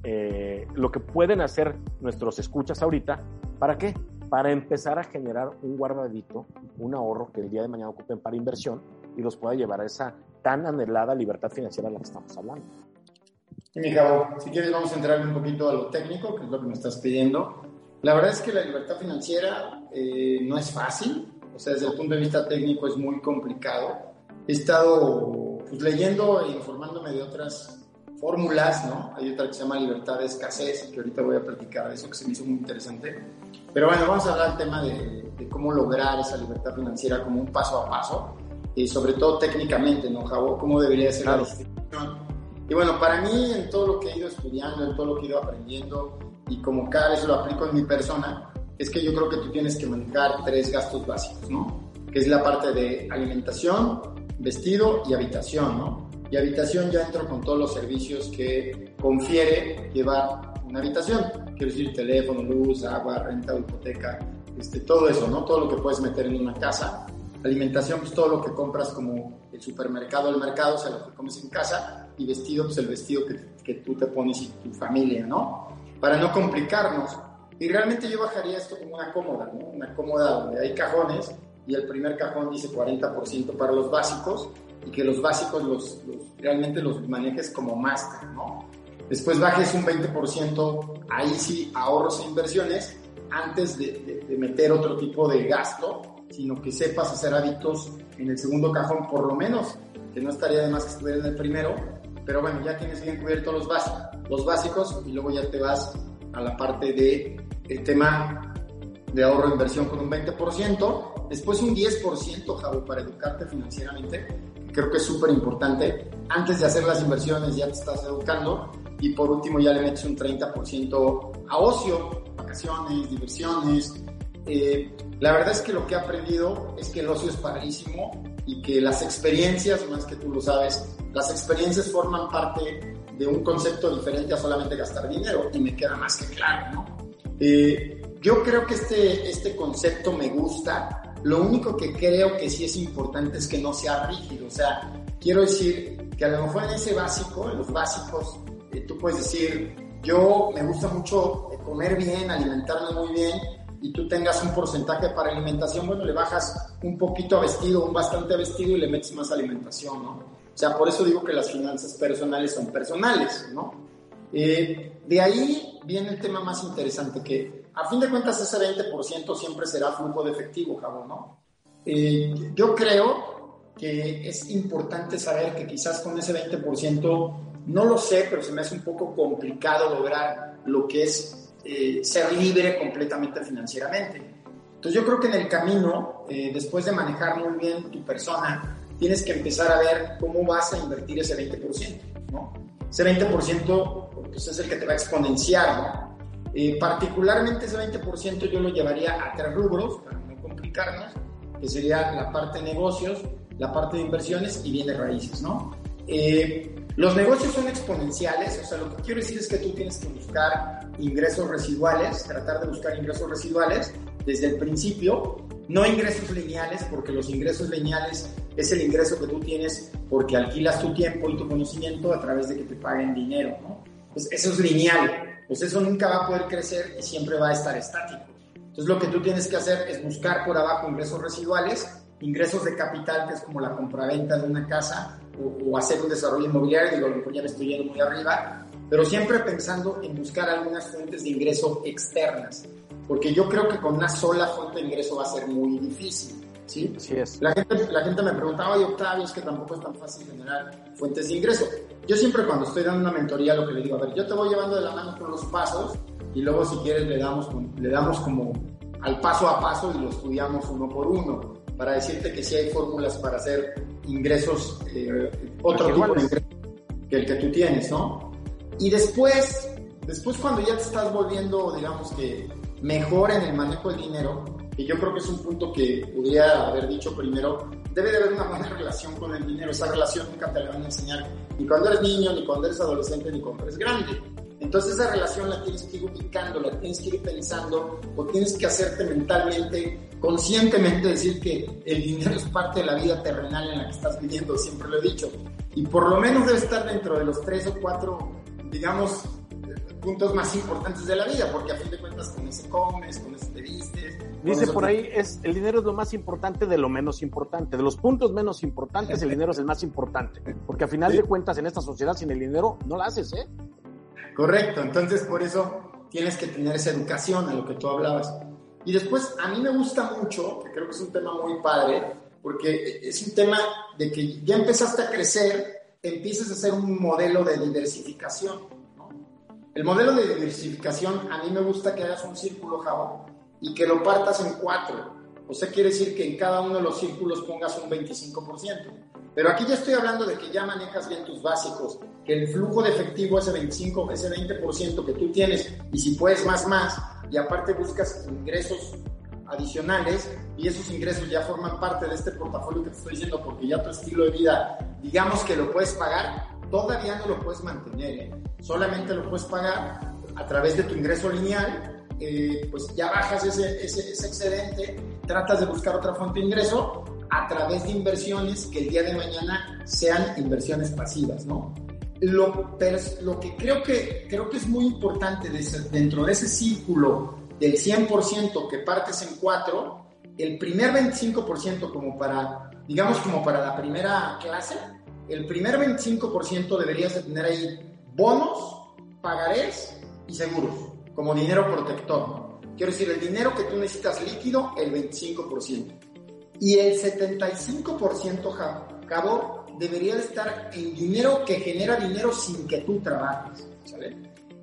eh, lo que pueden hacer nuestros escuchas ahorita, ¿para qué? Para empezar a generar un guardadito, un ahorro que el día de mañana ocupen para inversión y los pueda llevar a esa tan anhelada libertad financiera de la que estamos hablando. Mi cabo, si quieres vamos a entrar un poquito a lo técnico, que es lo que me estás pidiendo. La verdad es que la libertad financiera eh, no es fácil, o sea, desde el punto de vista técnico es muy complicado. He estado pues, leyendo e informándome de otras fórmulas, ¿no? Hay otra que se llama libertad de escasez, que ahorita voy a platicar de eso, que se me hizo muy interesante. Pero bueno, vamos a hablar del tema de, cómo lograr esa libertad financiera como un paso a paso, y sobre todo técnicamente, ¿no, Javo? ¿Cómo debería ser la distribución? Y bueno, para mí, en todo lo que he ido estudiando, en todo lo que he ido aprendiendo, y como cada vez lo aplico en mi persona, es que yo creo que tú tienes que manejar tres gastos básicos, ¿no? Que es la parte de alimentación, vestido y habitación, ¿no? Y habitación ya entro con todos los servicios que confiere llevar una habitación. Quiero decir, teléfono, luz, agua, renta, hipoteca, este, todo eso, ¿no? Todo lo que puedes meter en una casa. Alimentación, pues todo lo que compras como el supermercado, el mercado, o sea, lo que comes en casa. Y vestido, pues el vestido que, que tú te pones y tu familia, ¿no? Para no complicarnos. Y realmente yo bajaría esto como una cómoda, ¿no? Una cómoda donde hay cajones y el primer cajón dice 40% para los básicos y que los básicos los, realmente los manejes como máster, ¿no? Después bajes un 20%, ahí sí, ahorros e inversiones, antes de, de, meter otro tipo de gasto, sino que sepas hacer hábitos en el segundo cajón, por lo menos, que no estaría de más que estuviera en el primero, pero bueno, ya tienes bien cubierto los básicos, los básicos y luego ya te vas a la parte de el tema de ahorro e inversión con un 20%, después un 10%, Javo, para educarte financieramente, creo que es súper importante. Antes de hacer las inversiones ya te estás educando y por último ya le metes un 30% a ocio, vacaciones, diversiones. Eh, la verdad es que lo que he aprendido es que el ocio es padrísimo y que las experiencias, más que tú lo sabes, las experiencias forman parte de un concepto diferente a solamente gastar dinero y me queda más que claro, ¿no? Eh, yo creo que este, este concepto me gusta lo único que creo que sí es importante es que no sea rígido. O sea, quiero decir que a lo mejor en ese básico, en los básicos, eh, tú puedes decir, yo me gusta mucho comer bien, alimentarme muy bien, y tú tengas un porcentaje para alimentación, bueno, le bajas un poquito a vestido, un bastante a vestido y le metes más alimentación, ¿no? O sea, por eso digo que las finanzas personales son personales, ¿no? Eh, de ahí viene el tema más interesante, que a fin de cuentas ese 20% siempre será flujo de efectivo, Jabo, ¿no? Eh, yo creo que es importante saber que quizás con ese 20%, no lo sé, pero se me hace un poco complicado lograr lo que es eh, ser libre completamente financieramente. Entonces yo creo que en el camino, eh, después de manejar muy bien tu persona, tienes que empezar a ver cómo vas a invertir ese 20%, ¿no? Ese 20% pues, es el que te va a exponenciar, ¿no? Eh, particularmente ese 20% yo lo llevaría a tres rubros, para no complicarnos, que sería la parte de negocios, la parte de inversiones y bienes raíces, ¿no? Eh, los negocios son exponenciales, o sea, lo que quiero decir es que tú tienes que buscar ingresos residuales, tratar de buscar ingresos residuales desde el principio, no ingresos lineales, porque los ingresos lineales es el ingreso que tú tienes porque alquilas tu tiempo y tu conocimiento a través de que te paguen dinero, ¿no? Pues eso es lineal pues eso nunca va a poder crecer y siempre va a estar estático. Entonces lo que tú tienes que hacer es buscar por abajo ingresos residuales, ingresos de capital, que es como la compraventa de una casa o, hacer un desarrollo inmobiliario, digo, lo mejor ya me estoy yendo muy arriba, pero siempre pensando en buscar algunas fuentes de ingreso externas, porque yo creo que con una sola fuente de ingreso va a ser muy difícil. ¿sí? es. La gente, la gente me preguntaba, oye Octavio, es que tampoco es tan fácil generar fuentes de ingreso. Yo siempre cuando estoy dando una mentoría lo que le digo, a ver, yo te voy llevando de la mano por los pasos y luego si quieres le damos, le damos como al paso a paso y lo estudiamos uno por uno para decirte que sí hay fórmulas para hacer ingresos, eh, otro tipo de ingresos que el que tú tienes, ¿no? Y después, después cuando ya te estás volviendo, digamos que mejor en el manejo del dinero, y yo creo que es un punto que podría haber dicho primero, debe de haber una buena relación con el dinero. Esa relación nunca te la van a enseñar ni cuando eres niño, ni cuando eres adolescente, ni cuando eres grande. Entonces esa relación la tienes que ir ubicando, la tienes que ir pensando, o tienes que hacerte mentalmente, conscientemente decir que el dinero es parte de la vida terrenal en la que estás viviendo, siempre lo he dicho. Y por lo menos debe estar dentro de los tres o cuatro, digamos, puntos más importantes de la vida, porque a fin de cuentas con ese comes, con ese te vistes. Dice por ahí, es, el dinero es lo más importante de lo menos importante. De los puntos menos importantes, el dinero es el más importante. Porque a final de cuentas, en esta sociedad, sin el dinero, no la haces, ¿eh? Correcto, entonces por eso tienes que tener esa educación a lo que tú hablabas. Y después, a mí me gusta mucho, que creo que es un tema muy padre, porque es un tema de que ya empezaste a crecer, empiezas a hacer un modelo de diversificación el modelo de diversificación, a mí me gusta que hagas un círculo Java y que lo partas en cuatro. O sea, quiere decir que en cada uno de los círculos pongas un 25%. Pero aquí ya estoy hablando de que ya manejas bien tus básicos, que el flujo de efectivo, ese 25, ese 20% que tú tienes, y si puedes más, más, y aparte buscas ingresos adicionales, y esos ingresos ya forman parte de este portafolio que te estoy diciendo, porque ya tu estilo de vida, digamos que lo puedes pagar, todavía no lo puedes mantener, ¿eh? solamente lo puedes pagar a través de tu ingreso lineal, eh, pues ya bajas ese, ese, excedente, tratas de buscar otra fuente de ingreso a través de inversiones que el día de mañana sean inversiones pasivas, ¿no? Lo, lo que creo que, creo que es muy importante dentro de ese círculo del 100% que partes en cuatro, el primer 25% como para, digamos como para la primera clase, el primer 25% deberías de tener ahí bonos, pagarés y seguros, como dinero protector. Quiero decir, el dinero que tú necesitas líquido, el 25%. Y el 75%, cabo, debería de estar en dinero que genera dinero sin que tú trabajes.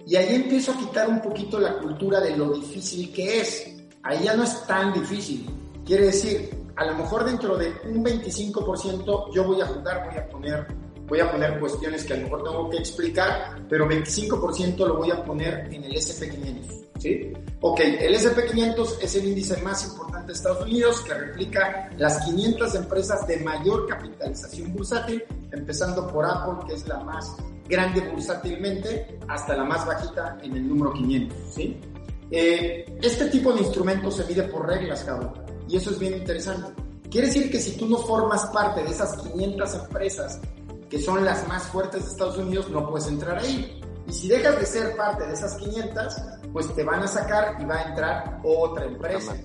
Y ahí empiezo a quitar un poquito la cultura de lo difícil que es. Ahí ya no es tan difícil. Quiere decir, a lo mejor dentro de un 25% yo voy a jugar, voy a poner, voy a poner cuestiones que a lo mejor tengo que explicar, pero 25% lo voy a poner en el SP500. ¿Sí? Ok, el SP500 es el índice más importante de Estados Unidos que replica las 500 empresas de mayor capitalización bursátil, empezando por Apple, que es la más grande bursátilmente, hasta la más bajita en el número 500. ¿sí? Eh, este tipo de instrumentos se mide por reglas, cabrón. Y eso es bien interesante. Quiere decir que si tú no formas parte de esas 500 empresas que son las más fuertes de Estados Unidos, no puedes entrar ahí. Y si dejas de ser parte de esas 500, pues te van a sacar y va a entrar otra empresa.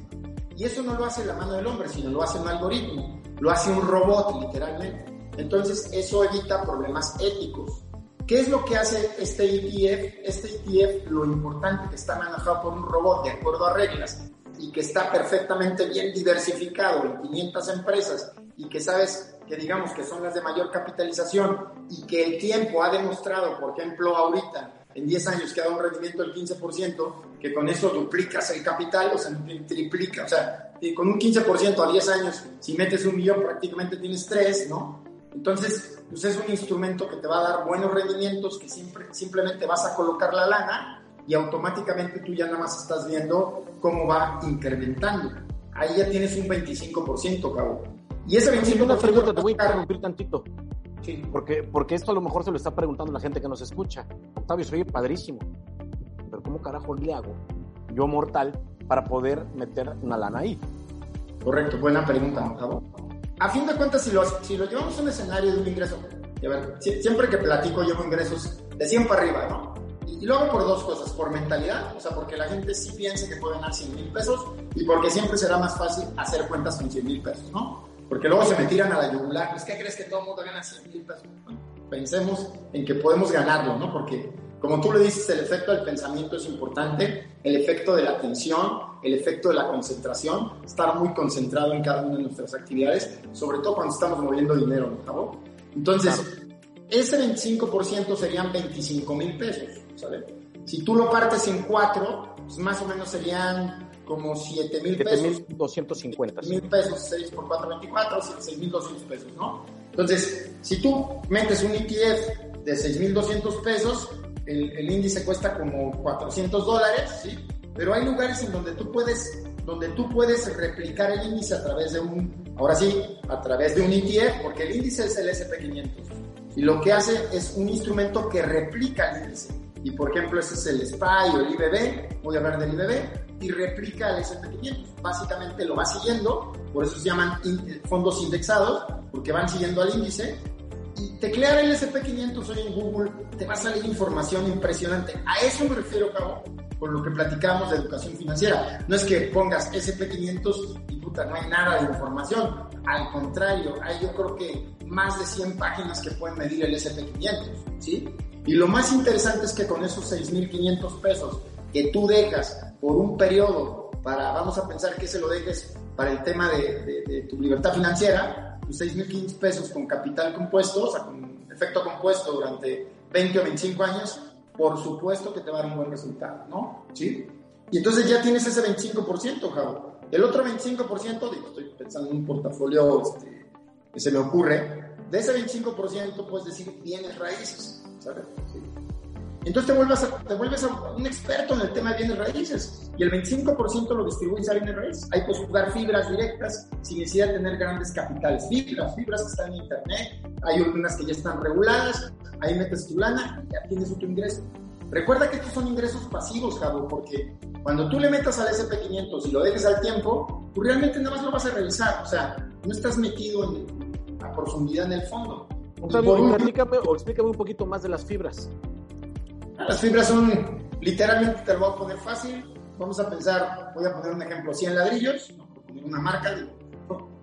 Y eso no lo hace la mano del hombre, sino lo hace un algoritmo, lo hace un robot literalmente. Entonces eso evita problemas éticos. ¿Qué es lo que hace este ETF? Este ETF, lo importante que está manejado por un robot de acuerdo a reglas, y que está perfectamente bien diversificado en 500 empresas y que sabes que digamos que son las de mayor capitalización y que el tiempo ha demostrado, por ejemplo, ahorita en 10 años que ha dado un rendimiento del 15%, que con eso duplicas el capital, o sea, triplica, o sea, con un 15% a 10 años, si metes un millón prácticamente tienes 3, ¿no? Entonces, pues es un instrumento que te va a dar buenos rendimientos, que siempre, simplemente vas a colocar la lana y automáticamente tú ya nada más estás viendo cómo va incrementando. Ahí ya tienes un 25%, cabo. Y ese 25%... Una pregunta, te voy a interrumpir tantito. Sí. Porque, porque esto a lo mejor se lo está preguntando la gente que nos escucha. Octavio, soy padrísimo. Pero ¿cómo carajo le hago, yo mortal, para poder meter una lana ahí? Correcto, buena pregunta, Octavio. A fin de cuentas, si lo, si lo llevamos a un escenario de un ingreso, a ver, siempre que platico llevo ingresos de 100 para arriba, ¿no? Y lo hago por dos cosas, por mentalidad, o sea, porque la gente sí piensa que puede ganar 100 mil pesos y porque siempre será más fácil hacer cuentas con 100 mil pesos, ¿no? Porque luego se me tiran a la yugular, ¿es pues, que crees que todo el mundo gana 100 mil pesos? pensemos en que podemos ganarlo, ¿no? Porque como tú le dices, el efecto del pensamiento es importante, el efecto de la atención, el efecto de la concentración, estar muy concentrado en cada una de nuestras actividades, sobre todo cuando estamos moviendo dinero, ¿no? Entonces, ese 25% serían 25 mil pesos. Si tú lo partes en cuatro, pues más o menos serían como 7 mil pesos. 7.250. mil pesos, 6 por 4, 24, 6.200 pesos, ¿no? Entonces, si tú metes un ETF de 6.200 pesos, el, el, índice cuesta como 400 dólares, ¿sí? Pero hay lugares en donde tú puedes donde tú puedes replicar el índice a través de un, ahora sí, a través de un ETF, porque el índice es el SP500. Y lo que hace es un instrumento que replica el índice y por ejemplo ese es el SPY o el IBB, voy a hablar del IBB, y replica el SP500. Básicamente lo va siguiendo, por eso se llaman fondos indexados, porque van siguiendo al índice. Y teclear el SP500 hoy en Google te va a salir información impresionante. A eso me refiero, Cabo, con lo que platicamos de educación financiera. No es que pongas SP500 y puta, no hay nada de información. Al contrario, hay yo creo que más de 100 páginas que pueden medir el SP500, ¿sí? Y lo más interesante es que con esos 6.500 pesos que tú dejas por un periodo para, vamos a pensar que se lo dejes para el tema de, tu libertad financiera, tus 6.500 pesos con capital compuesto, o sea, con efecto compuesto durante 20 o 25 años, por supuesto que te va a dar un buen resultado, ¿no? ¿Sí? Y entonces ya tienes ese 25%, Javo. El otro 25%, digo, estoy pensando en un portafolio este, que se me ocurre, de ese 25% puedes decir bienes raíces. Entonces te vuelves, a, te vuelves un experto en el tema de bienes raíces y el 25% lo distribuyes a bienes raíces. Ahí puedes jugar fibras directas sin necesidad de tener grandes capitales. Fibras, fibras que están en internet, hay algunas que ya están reguladas, ahí metes tu lana y ya tienes otro ingreso. Recuerda que estos son ingresos pasivos, Javo, porque cuando tú le metas al SP500 y lo dejes al tiempo, tú realmente nada más lo vas a revisar. O sea, no estás metido en, a profundidad en el fondo. Octavio, explícame, o explícame un poquito más de las fibras. Las fibras son, literalmente te lo voy a poner fácil. Vamos a pensar, voy a poner un ejemplo, 100 ladrillos, una marca,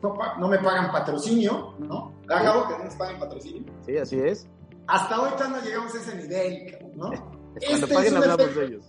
no, me pagan patrocinio, ¿no? Acabo que no nos pagan patrocinio. Sí, así es. Hasta ahorita no llegamos a ese nivel, ¿no? Cuando este paguen hablamos de ellos.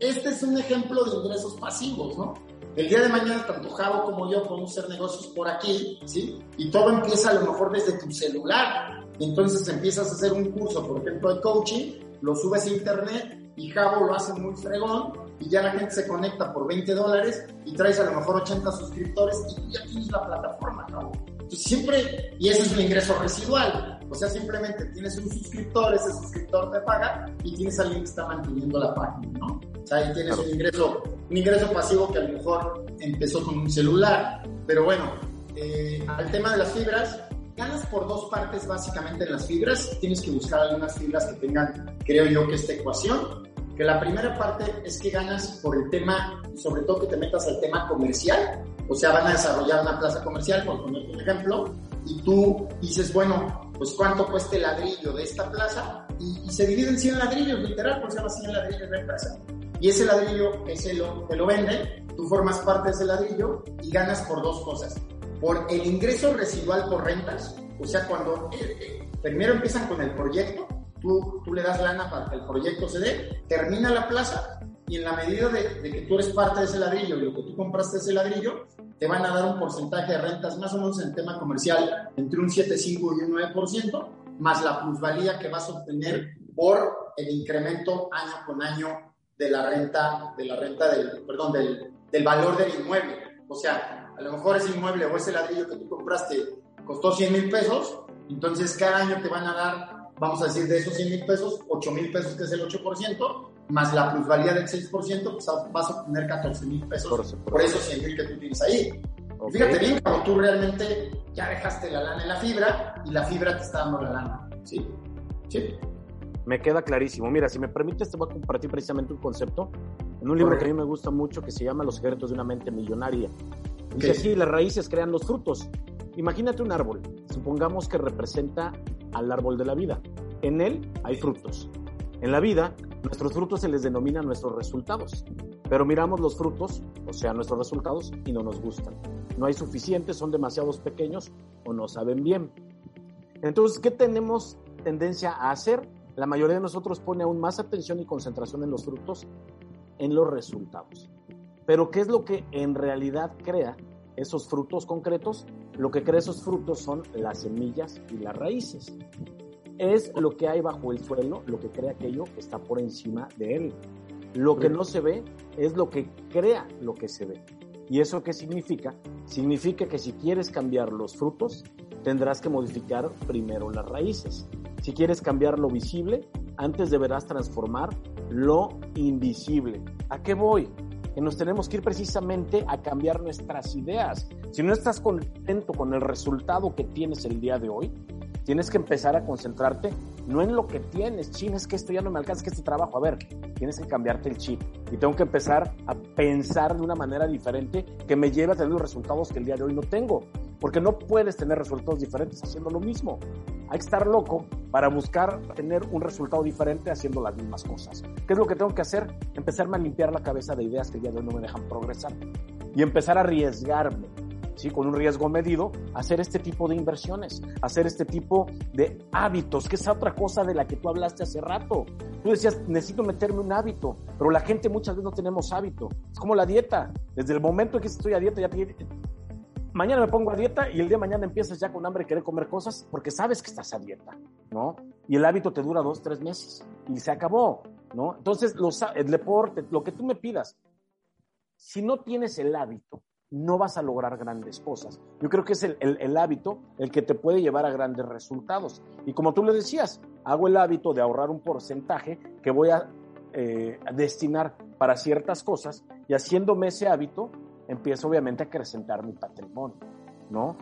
Este es un ejemplo de ingresos pasivos, ¿no? El día de mañana, tanto Javo como yo podemos hacer negocios por aquí, ¿sí? Y todo empieza a lo mejor desde tu celular. Entonces empiezas a hacer un curso, por ejemplo, de coaching, lo subes a internet y Javo lo hace muy fregón y ya la gente se conecta por 20 dólares y traes a lo mejor 80 suscriptores y tú ya tienes la plataforma, Javo. Entonces siempre, y ese es un ingreso residual, o sea, simplemente tienes un suscriptor, ese suscriptor te paga y tienes a alguien que está manteniendo la página, ¿no? O sea, ahí tienes un ingreso, un ingreso pasivo que a lo mejor empezó con un celular. Pero bueno, eh, al tema de las fibras, ganas por dos partes básicamente en las fibras. Tienes que buscar algunas fibras que tengan, creo yo, que esta ecuación. Que la primera parte es que ganas por el tema, sobre todo que te metas al tema comercial. O sea, van a desarrollar una plaza comercial, por ponerte un ejemplo, y tú dices, bueno, pues cuánto cuesta el ladrillo de esta plaza, y, se divide en 100 ladrillos, literal, por se llama 100 ladrillos de empresa. Y ese ladrillo, ese lo, te lo vende, tú formas parte de ese ladrillo y ganas por dos cosas. Por el ingreso residual por rentas, o sea, cuando eh, eh, primero empiezan con el proyecto, tú, tú le das lana para que el proyecto se dé, termina la plaza y en la medida de, de, que tú eres parte de ese ladrillo y lo que tú compraste ese ladrillo, te van a dar un porcentaje de rentas más o menos en tema comercial entre un 7,5 y un 9%, más la plusvalía que vas a obtener por el incremento año con año de la renta, de la renta del, perdón, del, del valor del inmueble. O sea, a lo mejor ese inmueble o ese ladrillo que tú compraste costó 100 mil pesos, entonces cada año te van a dar, vamos a decir, de esos 100 mil pesos, 8 mil pesos, que es el 8%, más la plusvalía del 6%, pues vas a obtener 14 mil pesos por, esos 100 mil que tú tienes ahí. Fíjate bien, cuando tú realmente ya dejaste la lana en la fibra y la fibra te está dando la lana. ¿Sí? ¿Sí? Me queda clarísimo. Mira, si me permites, te voy a compartir precisamente un concepto en un libro que a mí me gusta mucho que se llama Los secretos de una mente millonaria. Dice así, las raíces crean los frutos. Imagínate un árbol, supongamos que representa al árbol de la vida. En él hay frutos. En la vida, nuestros frutos se les denomina nuestros resultados, pero miramos los frutos, o sea, nuestros resultados, y no nos gustan. No hay suficientes, son demasiados pequeños o no saben bien. Entonces, ¿qué tenemos tendencia a hacer? la mayoría de nosotros pone aún más atención y concentración en los frutos, en los resultados. Pero ¿qué es lo que en realidad crea esos frutos concretos? Lo que crea esos frutos son las semillas y las raíces. Es lo que hay bajo el suelo, lo que crea aquello que está por encima de él. Lo que no se ve es lo que crea lo que se ve. ¿Y eso qué significa? Significa que si quieres cambiar los frutos, tendrás que modificar primero las raíces. Si quieres cambiar lo visible, antes deberás transformar lo invisible. ¿A qué voy? Que nos tenemos que ir precisamente a cambiar nuestras ideas. Si no estás contento con el resultado que tienes el día de hoy, tienes que empezar a concentrarte no en lo que tienes, chin, es que esto ya no me alcanza, que este trabajo, a ver, tienes que cambiarte el chip y tengo que empezar a pensar de una manera diferente que me lleve a tener los resultados que el día de hoy no tengo, porque no puedes tener resultados diferentes haciendo lo mismo. Hay que estar loco para buscar tener un resultado diferente haciendo las mismas cosas. ¿Qué es lo que tengo que hacer? Empezarme a limpiar la cabeza de ideas que hoy no me dejan progresar y empezar a arriesgarme ¿sí? con un riesgo medido, hacer este tipo de inversiones, hacer este tipo de hábitos, que es otra cosa de la que tú hablaste hace rato. Tú decías, necesito meterme un hábito, pero la gente muchas veces no tenemos hábito. Es como la dieta. Desde el momento en que estoy a dieta, ya. Mañana me pongo a dieta y el día de mañana empiezas ya con hambre querer comer cosas porque sabes que estás a dieta, ¿no? Y el hábito te dura dos, tres meses y se acabó, ¿no? Entonces, los, el deporte, lo que tú me pidas, si no tienes el hábito, no vas a lograr grandes cosas. Yo creo que es el, hábito el que te puede llevar a grandes resultados. Y como tú le decías, hago el hábito de ahorrar un porcentaje que voy a, eh, destinar para ciertas cosas y haciéndome ese hábito, empiezo obviamente a acrecentar mi patrimonio, ¿no?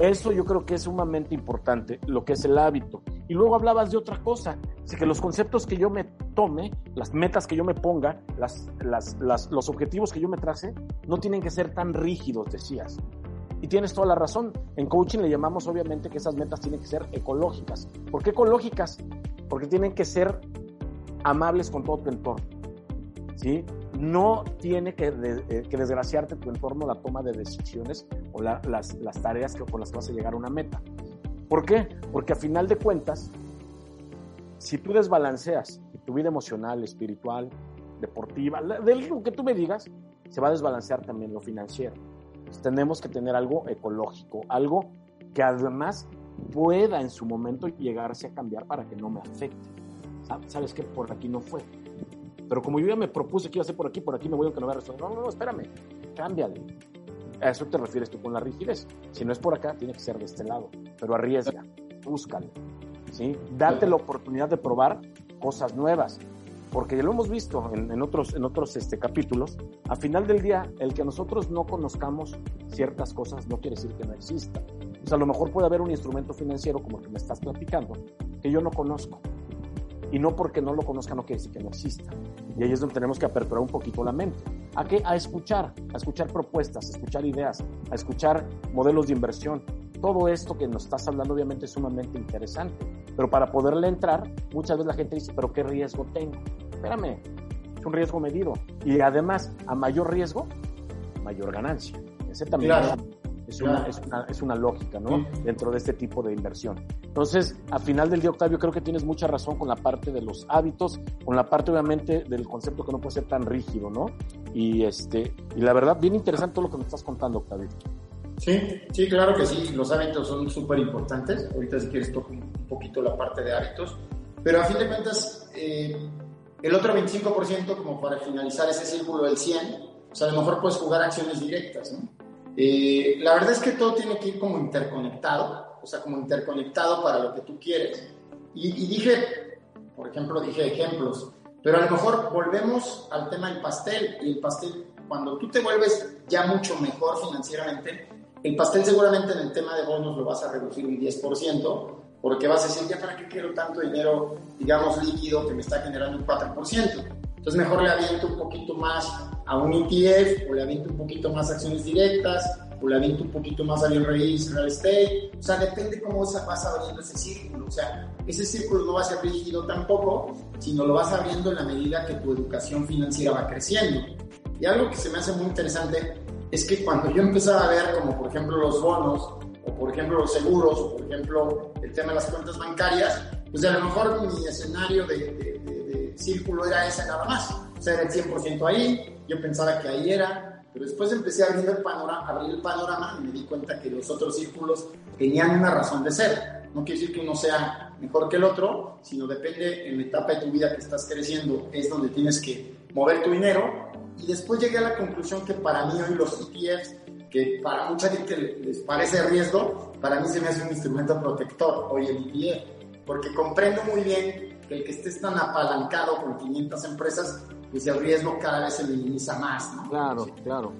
Eso yo creo que es sumamente importante, lo que es el hábito. Y luego hablabas de otra cosa, de que los conceptos que yo me tome, las metas que yo me ponga, las, los objetivos que yo me trace, no tienen que ser tan rígidos, decías. Y tienes toda la razón. En coaching le llamamos obviamente que esas metas tienen que ser ecológicas. ¿Por qué ecológicas? Porque tienen que ser amables con todo tu entorno. ¿Sí? No tiene que, eh, que desgraciarte tu entorno la toma de decisiones o las, las, tareas que, con las que vas a llegar a una meta. ¿Por qué? Porque a final de cuentas, si tú desbalanceas tu vida emocional, espiritual, deportiva, de lo que tú me digas, se va a desbalancear también lo financiero. tenemos que tener algo ecológico, algo que además pueda en su momento llegarse a cambiar para que no me afecte. ¿Sabes que Por aquí no fue. Pero como yo ya me propuse que iba a ser por aquí, por aquí me voy aunque no vea No, no, no, espérame, cámbiale. A eso te refieres tú con la rigidez. Si no es por acá, tiene que ser de este lado. Pero arriesga, búscale. ¿sí? Date la oportunidad de probar cosas nuevas porque ya lo hemos visto en, otros, en otros este, capítulos, al final del día, el que nosotros no conozcamos ciertas cosas no quiere decir que no exista. O sea, a lo mejor puede haber un instrumento financiero como el que me estás platicando, que yo no conozco. Y no porque no lo conozca no quiere decir que no exista. Y ahí es donde tenemos que aperturar un poquito la mente. ¿A qué? A escuchar, a escuchar propuestas, a escuchar ideas, a escuchar modelos de inversión. Todo esto que nos estás hablando obviamente es sumamente interesante. Pero para poderle entrar, muchas veces la gente dice, pero ¿qué riesgo tengo? Espérame, es un riesgo medido. Y además, a mayor riesgo, mayor ganancia. Ese también es, una, es, una, lógica, ¿no? Dentro de este tipo de inversión. Entonces, a final del día, Octavio, creo que tienes mucha razón con la parte de los hábitos, con la parte, obviamente, del concepto que no puede ser tan rígido, ¿no? Y, este, y la verdad, bien interesante todo lo que me estás contando, Octavio. Sí, sí, claro que sí, los hábitos son súper importantes. Ahorita si quieres toco un poquito la parte de hábitos, pero a fin de cuentas, eh, el otro 25% como para finalizar ese círculo del 100, o sea, a lo mejor puedes jugar acciones directas, ¿no? Eh, la verdad es que todo tiene que ir como interconectado, o sea, como interconectado para lo que tú quieres. Y, y dije, por ejemplo, dije ejemplos, pero a lo mejor volvemos al tema del pastel y el pastel, cuando tú te vuelves ya mucho mejor financieramente, el pastel seguramente en el tema de bonos lo vas a reducir un 10%, porque vas a decir, ya para qué quiero tanto dinero, digamos, líquido que me está generando un 4%. Entonces mejor le aviento un poquito más a un ETF, o le aviento un poquito más acciones directas, o le aviento un poquito más a bien raíz, real estate. O sea, depende cómo vas abriendo ese círculo. O sea, ese círculo no va a ser rígido tampoco, sino lo vas abriendo en la medida que tu educación financiera va creciendo. Y algo que se me hace muy interesante es que cuando yo empezaba a ver como por ejemplo los bonos, o por ejemplo los seguros, o por ejemplo el tema de las cuentas bancarias, pues a lo mejor mi escenario de, círculo era ese nada más. O sea, era el 100% ahí, yo pensaba que ahí era, pero después empecé a abrir el, panorama, abrir el panorama y me di cuenta que los otros círculos tenían una razón de ser. No quiere decir que uno sea mejor que el otro, sino depende en la etapa de tu vida que estás creciendo, es donde tienes que mover tu dinero y después llegué a la conclusión que para mí hoy los ETFs, que para mucha gente les parece riesgo, para mí se me hace un instrumento protector hoy el ETF, porque comprendo muy bien que el que estés tan apalancado con 500 empresas, pues el riesgo cada vez se minimiza más, ¿no? Claro, claro.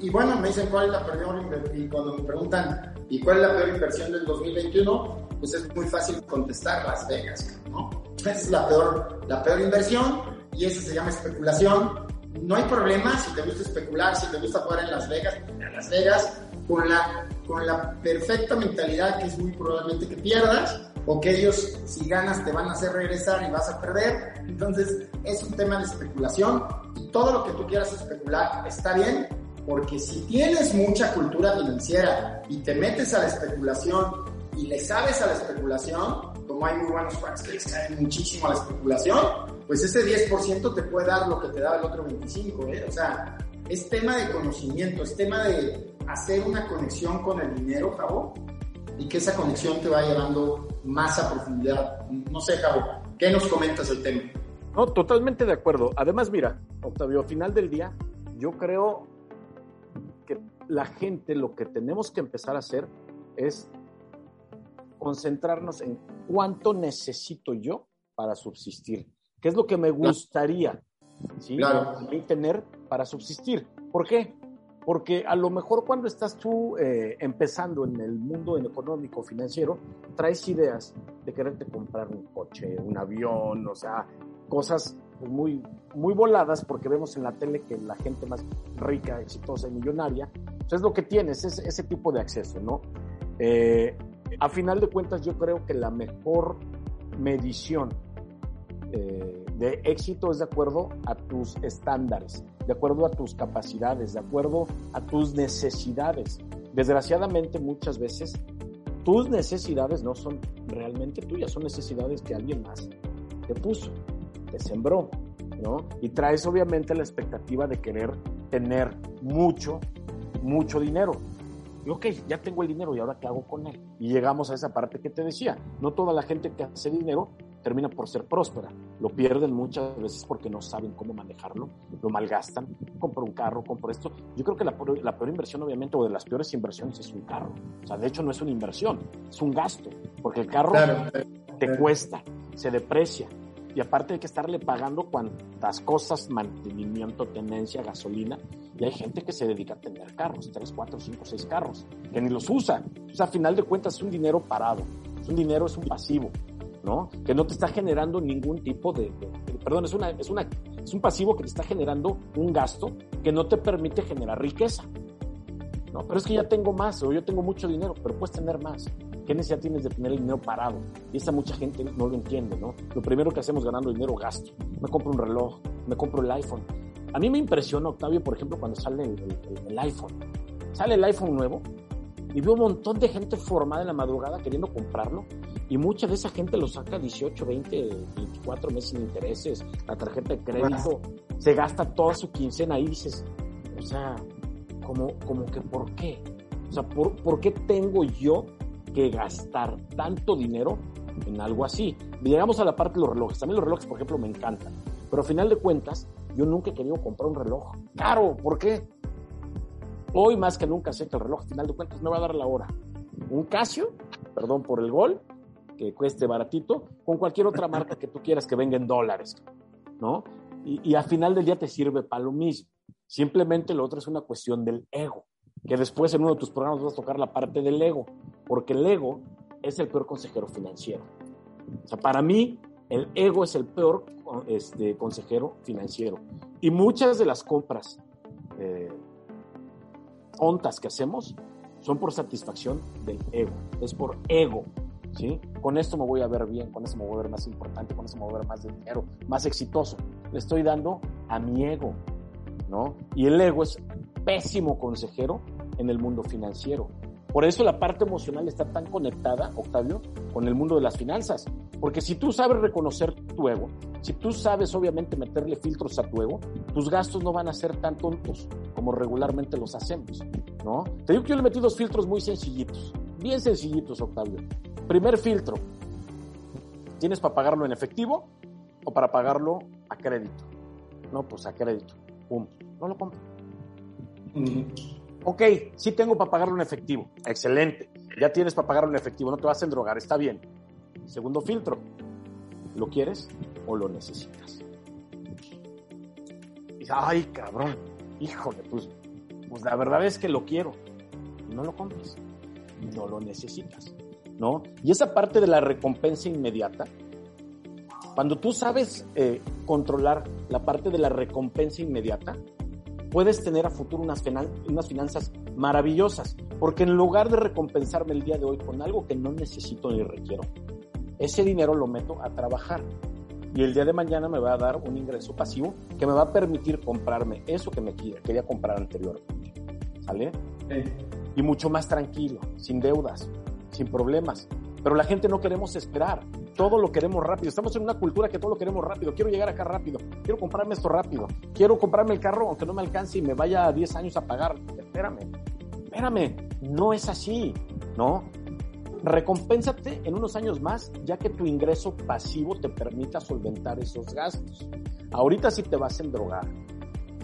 Y, bueno, me dicen cuál es la peor inversión, y cuando me preguntan, ¿y cuál es la peor inversión del 2021? Pues es muy fácil contestar Las Vegas, ¿no? Esa es la peor, la peor inversión y esa se llama especulación no hay problema si te gusta especular, si te gusta jugar en Las Vegas, en Las Vegas, con la, con la perfecta mentalidad que es muy probablemente que pierdas o que ellos si ganas te van a hacer regresar y vas a perder. Entonces es un tema de especulación y todo lo que tú quieras especular está bien porque si tienes mucha cultura financiera y te metes a la especulación y le sabes a la especulación, como hay muy buenos fans que saben muchísimo a la especulación, pues ese 10% te puede dar lo que te da el otro 25%, ¿eh? O sea, es tema de conocimiento, es tema de hacer una conexión con el dinero, Javo, y que esa conexión te va llevando más a profundidad. No sé, Javo, ¿qué nos comentas el tema? No, totalmente de acuerdo. Además, mira, Octavio, al final del día, yo creo que la gente lo que tenemos que empezar a hacer es concentrarnos en cuánto necesito yo para subsistir. ¿Qué es lo que me gustaría ¿sí? tener para subsistir? ¿Por qué? Porque a lo mejor cuando estás tú eh, empezando en el mundo económico, financiero, traes ideas de quererte comprar un coche, un avión, o sea, cosas muy, muy voladas porque vemos en la tele que la gente más rica, exitosa y millonaria es lo que tienes, es ese tipo de acceso, ¿no? Eh, a final de cuentas, yo creo que la mejor medición eh, de éxito es de acuerdo a tus estándares, de acuerdo a tus capacidades, de acuerdo a tus necesidades. Desgraciadamente, muchas veces tus necesidades no son realmente tuyas, son necesidades que alguien más te puso, te sembró, ¿no? Y traes obviamente la expectativa de querer tener mucho, mucho dinero. Y ok, ya tengo el dinero y ahora qué hago con él. Y llegamos a esa parte que te decía, no toda la gente que hace dinero termina por ser próspera. Lo pierden muchas veces porque no saben cómo manejarlo, lo malgastan, compro un carro, compro esto. Yo creo que la, la peor inversión, obviamente, o de las peores inversiones es un carro. O sea, de hecho no es una inversión, es un gasto, porque el carro te cuesta, se deprecia. Y aparte hay que estarle pagando cuantas cosas, mantenimiento, tenencia, gasolina. Y hay gente que se dedica a tener carros, tres, cuatro, cinco, seis carros, que ni los usa. O sea, a final de cuentas es un dinero parado. Es un dinero, es un pasivo. ¿no? Que no te está generando ningún tipo de, perdón, es una, es una, es un pasivo que te está generando un gasto que no te permite generar riqueza. No, pero es que ya tengo más, o yo tengo mucho dinero, pero puedes tener más. ¿Qué necesidad tienes de tener el dinero parado? Y esa mucha gente no lo entiende, ¿no? Lo primero que hacemos ganando dinero, gasto. Me compro un reloj, me compro el iPhone. A mí me impresiona, Octavio, por ejemplo, cuando sale el, el iPhone. Sale el iPhone nuevo y veo un montón de gente formada en la madrugada queriendo comprarlo y mucha de esa gente lo saca 18, 20, 24 meses sin intereses, la tarjeta de crédito, se gasta toda su quincena ahí dices, o sea, como, como que ¿por qué? O sea, ¿por, ¿por qué tengo yo que gastar tanto dinero en algo así? Llegamos a la parte de los relojes. A mí los relojes, por ejemplo, me encantan. Pero al final de cuentas, yo nunca he querido comprar un reloj caro. ¿Por qué? Hoy más que nunca sé que el reloj, al final de cuentas, me va a dar la hora. Un Casio, perdón por el gol, que cueste baratito, con cualquier otra marca que tú quieras que venga en dólares, ¿no? Y, y al final del día te sirve para lo mismo. Simplemente lo otro es una cuestión del ego, que después en uno de tus programas vas a tocar la parte del ego, porque el ego es el peor consejero financiero. O sea, para mí, el ego es el peor este, consejero financiero. Y muchas de las compras eh, ontas que hacemos son por satisfacción del ego, es por ego. ¿sí? Con esto me voy a ver bien, con esto me voy a ver más importante, con esto me voy a ver más dinero, más exitoso. Le estoy dando a mi ego, ¿no? Y el ego es pésimo consejero en el mundo financiero. Por eso la parte emocional está tan conectada, Octavio, con el mundo de las finanzas. Porque si tú sabes reconocer tu ego, si tú sabes obviamente meterle filtros a tu ego, tus gastos no van a ser tan tontos como regularmente los hacemos, ¿no? Te digo que yo le metí dos filtros muy sencillitos, bien sencillitos, Octavio. Primer filtro, ¿tienes para pagarlo en efectivo o para pagarlo a crédito? No, pues a crédito. Pum, no lo compro. Ok, sí tengo para pagarlo en efectivo. Excelente. Ya tienes para pagarlo en efectivo, no te vas a endrogar, está bien. Segundo filtro, ¿lo quieres o lo necesitas? Y, ay, cabrón, híjole, pues, pues la verdad es que lo quiero. No lo compres, no lo necesitas. ¿no? Y esa parte de la recompensa inmediata, cuando tú sabes eh, controlar la parte de la recompensa inmediata, puedes tener a futuro unas, unas finanzas maravillosas, porque en lugar de recompensarme el día de hoy con algo que no necesito ni requiero, ese dinero lo meto a trabajar y el día de mañana me va a dar un ingreso pasivo que me va a permitir comprarme eso que me quería comprar anteriormente. ¿Sale? Y mucho más tranquilo, sin deudas, sin problemas. Pero la gente no queremos esperar, todo lo queremos rápido. Estamos en una cultura que todo lo queremos rápido. Quiero llegar acá rápido, quiero comprarme esto rápido, quiero comprarme el carro aunque no me alcance y me vaya a 10 años a pagar. Espérame, espérame, no es así, ¿no? Recompénsate en unos años más, ya que tu ingreso pasivo te permita solventar esos gastos. Ahorita sí te vas a endrogar,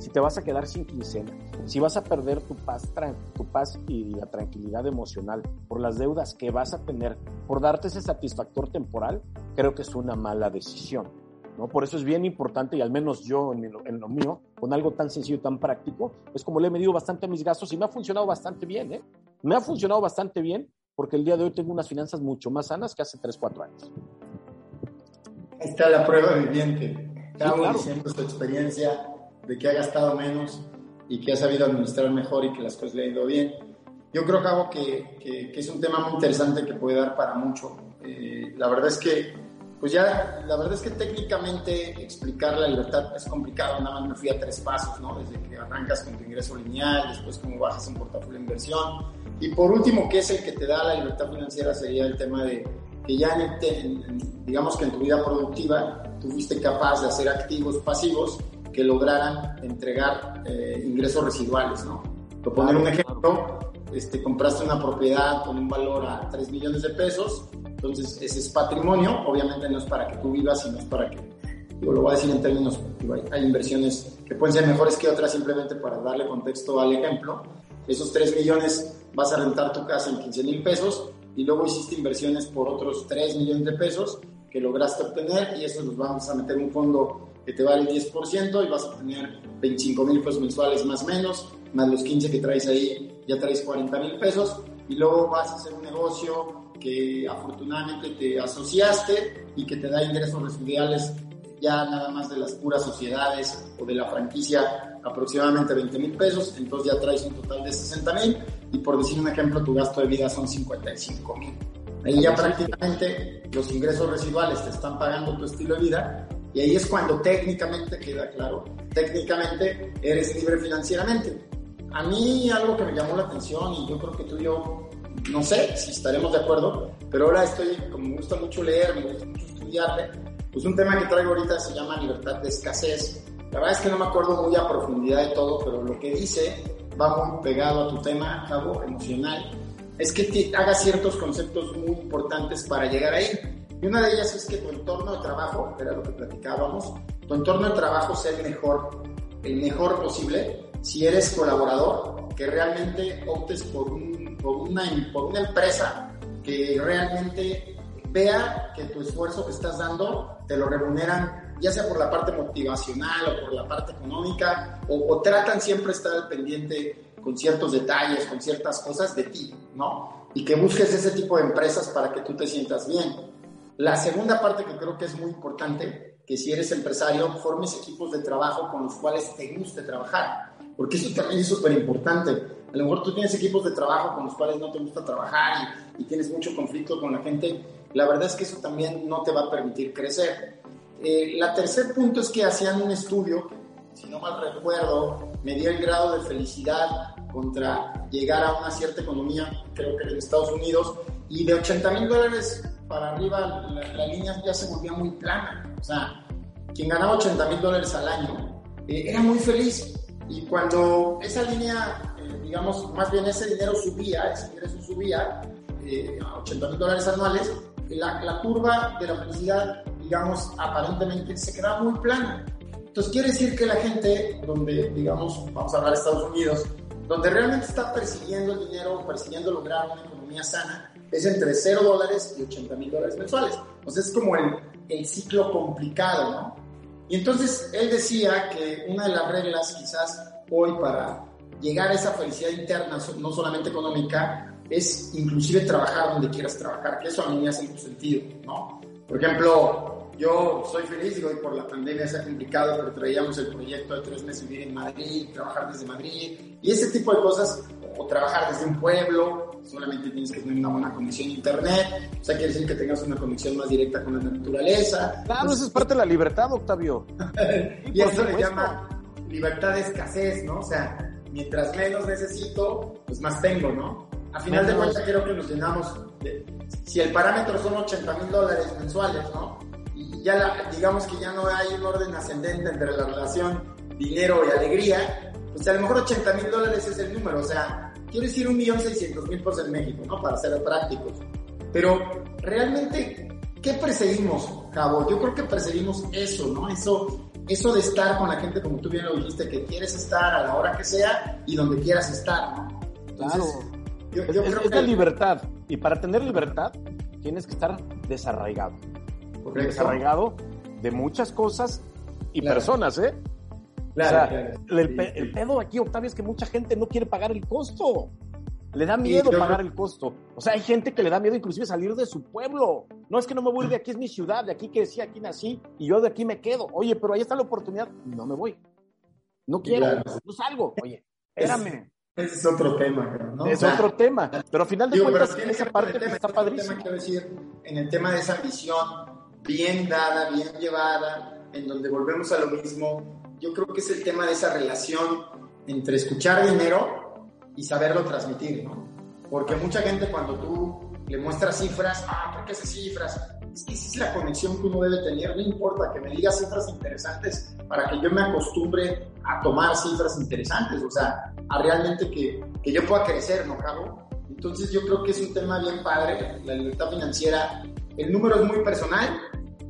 si te vas a quedar sin quincena, si vas a perder tu paz, tu paz y la tranquilidad emocional por las deudas que vas a tener, por darte ese satisfactor temporal, creo que es una mala decisión. ¿no? Por eso es bien importante, y al menos yo en lo, en lo mío, con algo tan sencillo y tan práctico, es como le he medido bastante a mis gastos y me ha funcionado bastante bien. ¿eh? Me ha funcionado bastante bien porque el día de hoy tengo unas finanzas mucho más sanas que hace 3, 4 años. Ahí está la prueba viviente. Estamos diciendo su experiencia de que ha gastado menos y que ha sabido administrar mejor y que las cosas le han ido bien. Yo creo, Cabo, que, que, que es un tema muy interesante que puede dar para mucho. Eh, la verdad es que, pues ya, la verdad es que técnicamente explicar la libertad es complicado. Nada más me fui a tres pasos, ¿no? Desde que arrancas con tu ingreso lineal, después cómo bajas un portafolio de inversión. Y por último, que es el que te da la libertad financiera, sería el tema de que ya, en, digamos que en tu vida productiva, tú fuiste capaz de hacer activos pasivos que lograran entregar eh, ingresos residuales, ¿no? Por poner un ejemplo, este, compraste una propiedad con un valor a 3 millones de pesos, entonces ese es patrimonio, obviamente no es para que tú vivas, sino es para que, yo lo voy a decir en términos, hay inversiones que pueden ser mejores que otras simplemente para darle contexto al ejemplo. Esos 3 millones vas a rentar tu casa en 15 mil pesos y luego hiciste inversiones por otros 3 millones de pesos que lograste obtener y eso los vamos a meter en un fondo que te vale el 10% y vas a tener 25 mil pesos mensuales más o menos, más los 15 que traes ahí, ya traes 40 mil pesos y luego vas a hacer un negocio que afortunadamente te asociaste y que te da ingresos residuales ya nada más de las puras sociedades o de la franquicia aproximadamente 20 mil pesos, entonces ya traes un total de 60 mil y por decir un ejemplo tu gasto de vida son 55 mil. Ahí ya prácticamente los ingresos residuales te están pagando tu estilo de vida y ahí es cuando técnicamente queda claro, técnicamente eres libre financieramente. A mí algo que me llamó la atención y yo creo que tú y yo, no sé si estaremos de acuerdo, pero ahora estoy, como me gusta mucho leer, me gusta mucho estudiarle, pues un tema que traigo ahorita se llama libertad de escasez. La verdad es que no me acuerdo muy a profundidad de todo, pero lo que dice va muy pegado a tu tema, cabo emocional, es que te haga ciertos conceptos muy importantes para llegar ahí. Y una de ellas es que tu entorno de trabajo, era lo que platicábamos, tu entorno de trabajo sea el mejor, el mejor posible. Si eres colaborador, que realmente optes por, un, por, una, por una empresa que realmente vea que tu esfuerzo que estás dando te lo remuneran, ya sea por la parte motivacional o por la parte económica, o, o tratan siempre estar al pendiente con ciertos detalles, con ciertas cosas de ti, ¿no? Y que busques ese tipo de empresas para que tú te sientas bien. La segunda parte que creo que es muy importante, que si eres empresario, formes equipos de trabajo con los cuales te guste trabajar, porque eso también es súper importante. A lo mejor tú tienes equipos de trabajo con los cuales no te gusta trabajar y, tienes mucho conflicto con la gente. La verdad es que eso también no te va a permitir crecer. Eh, la tercer punto es que hacían un estudio, si no mal recuerdo, me dio el grado de felicidad contra llegar a una cierta economía, creo que en Estados Unidos, y de 80 mil dólares para arriba la, línea ya se volvía muy plana. O sea, quien ganaba 80 mil dólares al año eh, era muy feliz. Y cuando esa línea, eh, digamos, más bien ese dinero subía, ese ingreso subía eh, a 80 mil dólares anuales, la, la curva de la felicidad, digamos, aparentemente se quedaba muy plana. Entonces quiere decir que la gente, donde, digamos, vamos a hablar de Estados Unidos, donde realmente está persiguiendo el dinero, persiguiendo lograr una economía sana, es entre 0 dólares y 80 mil dólares mensuales. Entonces es como el, el ciclo complicado, ¿no? Y entonces él decía que una de las reglas quizás hoy para llegar a esa felicidad interna, no solamente económica, es inclusive trabajar donde quieras trabajar, que eso a mí me hace mucho sentido, ¿no? Por ejemplo, yo soy feliz, digo, hoy por la pandemia se ha complicado, pero traíamos el proyecto de tres meses vivir en Madrid, trabajar desde Madrid, y ese tipo de cosas, o trabajar desde un pueblo, solamente tienes que tener una buena conexión a internet, o sea, quiere decir que tengas una conexión más directa con la naturaleza. Claro, eso es parte de la libertad, Octavio. y eso le llama libertad de escasez, ¿no? O sea, mientras menos necesito, pues más tengo, ¿no? A final de cuentas, creo que nos llenamos de, si el parámetro son 80 mil dólares mensuales, ¿no? Y ya la, digamos que ya no hay un orden ascendente entre la relación dinero y alegría, pues a lo mejor 80 mil dólares es el número, o sea, quiero decir un millón seiscientos mil pesos en México, ¿no? Para ser prácticos. Pero realmente, ¿qué perseguimos, Cabo? Yo creo que perseguimos eso, ¿no? Eso, eso de estar con la gente, como tú bien lo dijiste, que quieres estar a la hora que sea y donde quieras estar, ¿no? Entonces, claro. Yo, yo es, creo es que... la libertad. Y para tener libertad, tienes que estar desarraigado. Correcto. Desarraigado de muchas cosas y claro. personas, ¿eh? Claro, o sea, claro. El, pe- el pedo aquí, Octavio, es que mucha gente no quiere pagar el costo. Le da miedo pagar el costo. O sea, hay gente que le da miedo inclusive salir de su pueblo. No es que no me voy de aquí, es mi ciudad, de aquí crecí, aquí nací y yo de aquí me quedo. Oye, pero ahí está la oportunidad. No me voy. No quiero, no salgo. Oye, espérame. Ese es otro tema, ¿no? Es otro tema, pero al final de cuentas, tiene esa parte tema, está padrísima. decir, en el tema de esa visión bien dada, bien llevada, en donde volvemos a lo mismo, yo creo que es el tema de esa relación entre escuchar dinero y saberlo transmitir, ¿no? Porque mucha gente cuando tú le muestras cifras, ah, ¿por qué esas cifras? Es que esa es la conexión que uno debe tener, no importa que me digas cifras interesantes para que yo me acostumbre a tomar cifras interesantes, o sea, a realmente que, que yo pueda crecer, ¿no, Cabo? Entonces yo creo que es un tema bien padre, la libertad financiera. El número es muy personal,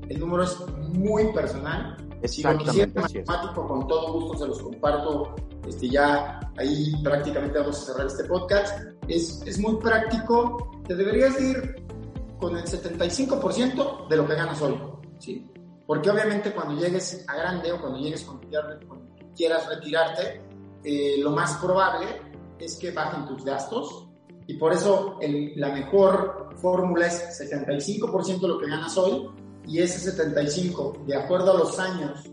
el número es muy personal. Si lo quisiera matemático, con todo gusto se los comparto. Este, ya ahí prácticamente vamos a cerrar este podcast. Es, es muy práctico. Te deberías ir con el 75% de lo que ganas hoy. ¿sí? Porque obviamente cuando llegues a grande o cuando llegues cuando quieras retirarte, eh, lo más probable es que bajen tus gastos y por eso la mejor fórmula es 75% de lo que ganas hoy y ese 75, de acuerdo a los años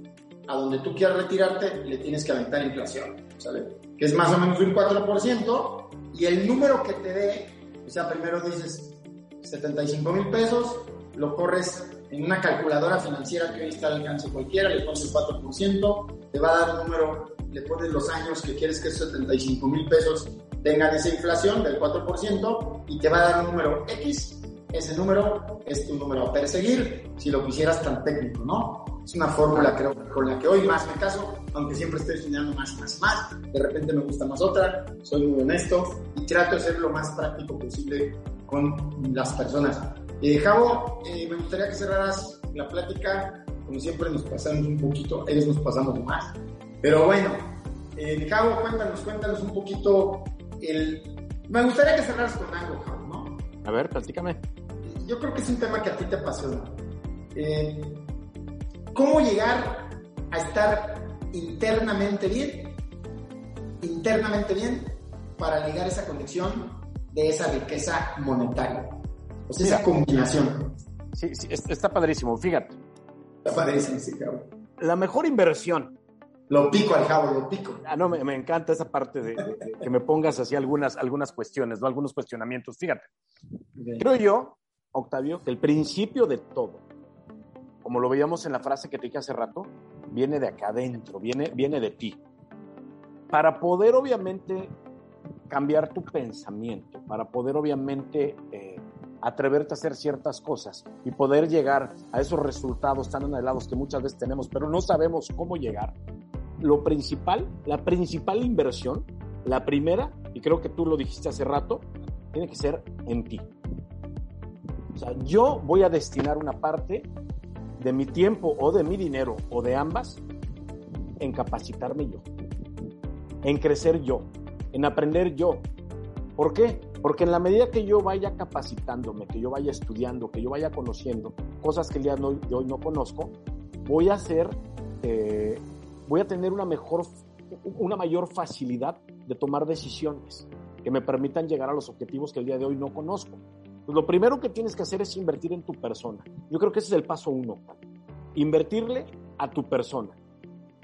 a donde tú quieras retirarte, le tienes que aventar inflación, ¿sale? Que es más o menos un 4% y el número que te dé, o sea, primero dices 75 mil pesos, lo corres en una calculadora financiera que hoy está al alcance cualquiera, le pones el 4%, te va a dar un número, le pones los años que quieres que esos 75 mil pesos tengan esa inflación del 4% y te va a dar un número X. Ese número es tu número a perseguir si lo quisieras tan técnico, ¿no? Es una fórmula creo con la que hoy más me caso, aunque siempre estoy estudiando más más más. De repente me gusta más otra, soy muy honesto y trato de ser lo más práctico posible con las personas. Eh, Javo, eh, me gustaría que cerraras la plática. Como siempre nos pasamos un poquito, ellos nos pasamos más. Pero bueno, eh, Javo, cuéntanos, cuéntanos un poquito. El... Me gustaría que cerraras con algo, Javo, ¿no? A ver, platícame. Yo creo que es un tema que a ti te apasiona. Eh, ¿Cómo llegar a estar internamente bien? Internamente bien para ligar esa conexión de esa riqueza monetaria. O sea, esa combinación. Sí, sí, está padrísimo, fíjate. Está padrísimo, sí, cabrón. La mejor inversión. Lo pico al jabo, lo pico. Ah, no, me, me encanta esa parte de, que me pongas así algunas, algunas cuestiones, ¿no? algunos cuestionamientos. Fíjate, creo yo, Octavio, que el principio de todo, como lo veíamos en la frase que te dije hace rato, viene de acá adentro, viene, viene de ti. Para poder, obviamente, cambiar tu pensamiento, para poder obviamente eh, atreverte a hacer ciertas cosas y poder llegar a esos resultados tan anhelados que muchas veces tenemos, pero no sabemos cómo llegar. Lo principal, la principal inversión, la primera, y creo que tú lo dijiste hace rato, tiene que ser en ti. Yo voy a destinar una parte de mi tiempo o de mi dinero o de ambas en capacitarme yo, en crecer yo, en aprender yo. ¿Por qué? Porque en la medida que yo vaya capacitándome, que yo vaya estudiando, que yo vaya conociendo cosas que el día de hoy, no conozco, voy a hacer, eh, voy a tener una mejor, una mayor facilidad de tomar decisiones que me permitan llegar a los objetivos que el día de hoy no conozco. Pues lo primero que tienes que hacer es invertir en tu persona. Yo creo que ese es el paso uno. Invertirle a tu persona.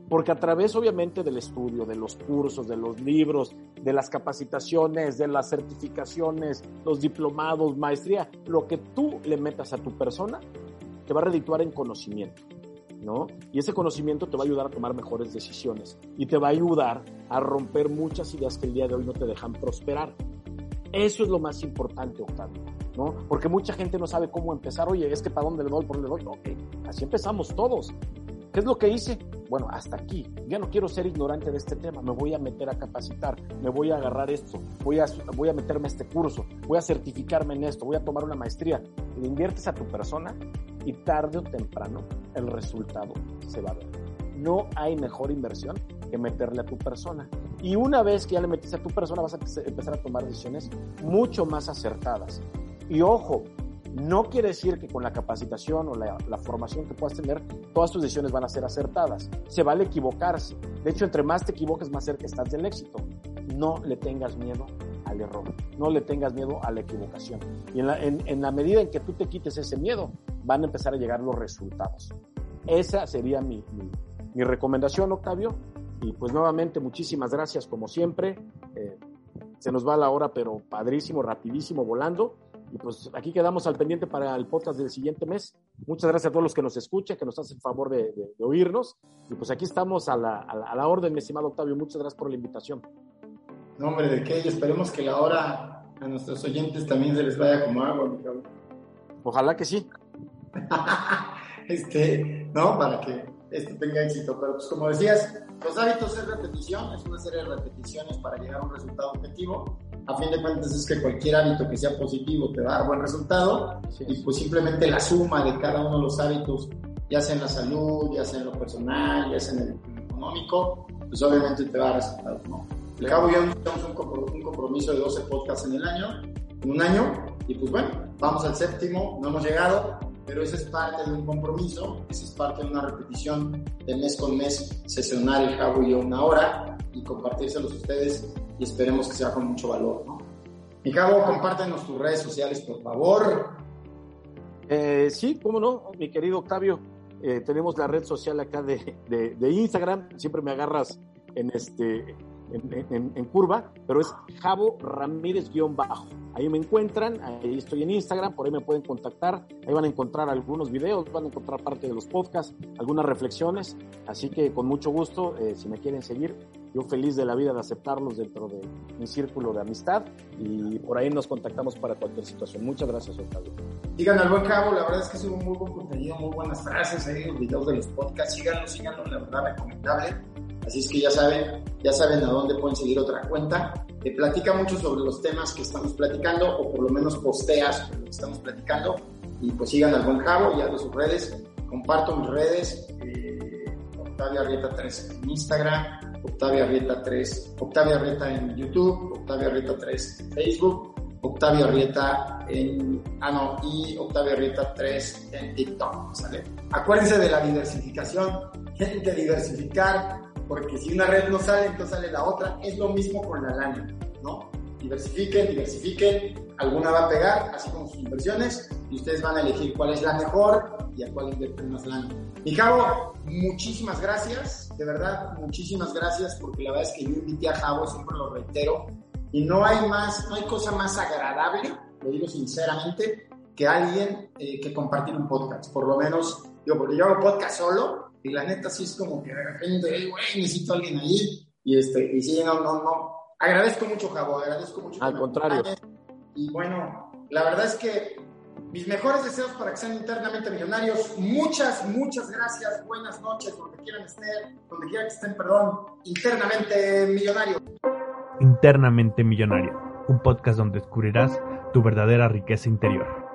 Porque a través obviamente del estudio, de los cursos, de los libros, de las capacitaciones, de las certificaciones, los diplomados, maestría, lo que tú le metas a tu persona te va a redituar en conocimiento. ¿No? Y ese conocimiento te va a ayudar a tomar mejores decisiones y te va a ayudar a romper muchas ideas que el día de hoy no te dejan prosperar. Eso es lo más importante, Octavio, ¿no? Porque mucha gente no sabe cómo empezar. Oye, es que para dónde le doy, por dónde le doy. Ok, así empezamos todos. ¿Qué es lo que hice? Bueno, hasta aquí. Ya no quiero ser ignorante de este tema. Me voy a meter a capacitar. Me voy a agarrar esto. Voy a, voy a meterme a este curso. Voy a certificarme en esto. Voy a tomar una maestría. Le inviertes a tu persona y tarde o temprano el resultado se va a ver. No hay mejor inversión que meterle a tu persona. Y una vez que ya le metiste a tu persona, vas a empezar a tomar decisiones mucho más acertadas. Y ojo, no quiere decir que con la capacitación o la, formación que puedas tener, todas tus decisiones van a ser acertadas. Se vale equivocarse. De hecho, entre más te equivoques, más cerca estás del éxito. No le tengas miedo al error. No le tengas miedo a la equivocación. Y en la, medida en que tú te quites ese miedo, van a empezar a llegar los resultados. Esa sería mi recomendación, Octavio. Y pues nuevamente, muchísimas gracias como siempre. Eh, se nos va la hora, pero padrísimo, rapidísimo, volando. Y pues aquí quedamos al pendiente para el podcast del siguiente mes. Muchas gracias a todos los que nos escuchan, que nos hacen favor de, oírnos. Y pues aquí estamos a la, a la, orden, mi estimado Octavio. Muchas gracias por la invitación. No, hombre, de qué. esperemos que la hora a nuestros oyentes también se les vaya como agua, mi Ojalá que sí. este, no, para que esto tenga éxito. Pero pues como decías, los hábitos es repetición, es una serie de repeticiones para llegar a un resultado objetivo. A fin de cuentas es que cualquier hábito que sea positivo te va a dar buen resultado y pues simplemente la suma de cada uno de los hábitos, ya sea en la salud, ya sea en lo personal, ya sea en el económico, pues obviamente te va a dar resultados, ¿no? El cabo yo tenemos un compromiso de 12 podcasts en el año, en un año, y pues bueno, vamos al séptimo, no hemos llegado, pero eso es parte de un compromiso, eso es parte de una repetición de mes con mes, sesionar el Jabo y yo una hora y compartírselos a ustedes y esperemos que sea con mucho valor, ¿no? Compártenos tus redes sociales, por favor. Eh, sí, cómo no, mi querido Octavio. Eh, tenemos la red social acá de, de Instagram, siempre me agarras en este en, curva, pero es Javo Ramírez-bajo. Ahí me encuentran, ahí estoy en Instagram, por ahí me pueden contactar, ahí van a encontrar algunos videos, van a encontrar parte de los podcasts, algunas reflexiones, así que con mucho gusto, eh, si me quieren seguir, yo feliz de la vida de aceptarlos dentro de mi círculo de amistad y por ahí nos contactamos para cualquier situación. Muchas gracias, Octavio. Sigan al buen cabo, la verdad es que es un muy buen contenido, muy buenas frases ahí en los videos de los podcasts, síganlo, síganlo, la verdad recomendable Así es que ya saben, ya saben a dónde pueden seguir otra cuenta. que platica mucho sobre los temas que estamos platicando o por lo menos posteas lo que estamos platicando. Y pues sigan al buen Javo y a sus redes. Comparto mis redes. Eh, Octavia Arrieta 3 en Instagram, Octavia Arrieta 3, Octavia Arrieta en YouTube, Octavia Arrieta 3 en Facebook, Octavia Arrieta en, ah no, y Octavia Arrieta 3 en TikTok, ¿sale? Acuérdense de la diversificación, tienen diversificar, porque si una red no sale, entonces sale la otra. Es lo mismo con la lana, ¿no? Diversifiquen, diversifiquen, alguna va a pegar, así como sus inversiones, y ustedes van a elegir cuál es la mejor y a cuál invertir más lana. Mi Javo, muchísimas gracias, de verdad, muchísimas gracias, porque la verdad es que yo invité a Javo, siempre lo reitero, y no hay más, no hay cosa más agradable, lo digo sinceramente, que alguien eh, que compartir un podcast, por lo menos, digo, porque yo hago podcast solo, y la neta sí es como que de repente, güey, necesito a alguien ahí. Y, este, y sí, no, no, no. Agradezco mucho, Jabo, agradezco mucho. Al contrario. Y bueno, la verdad es que mis mejores deseos para que sean internamente millonarios. Muchas, muchas gracias. Buenas noches, donde quieran estar, donde quieran que estén, perdón, internamente millonarios. Internamente millonario, un podcast donde descubrirás tu verdadera riqueza interior.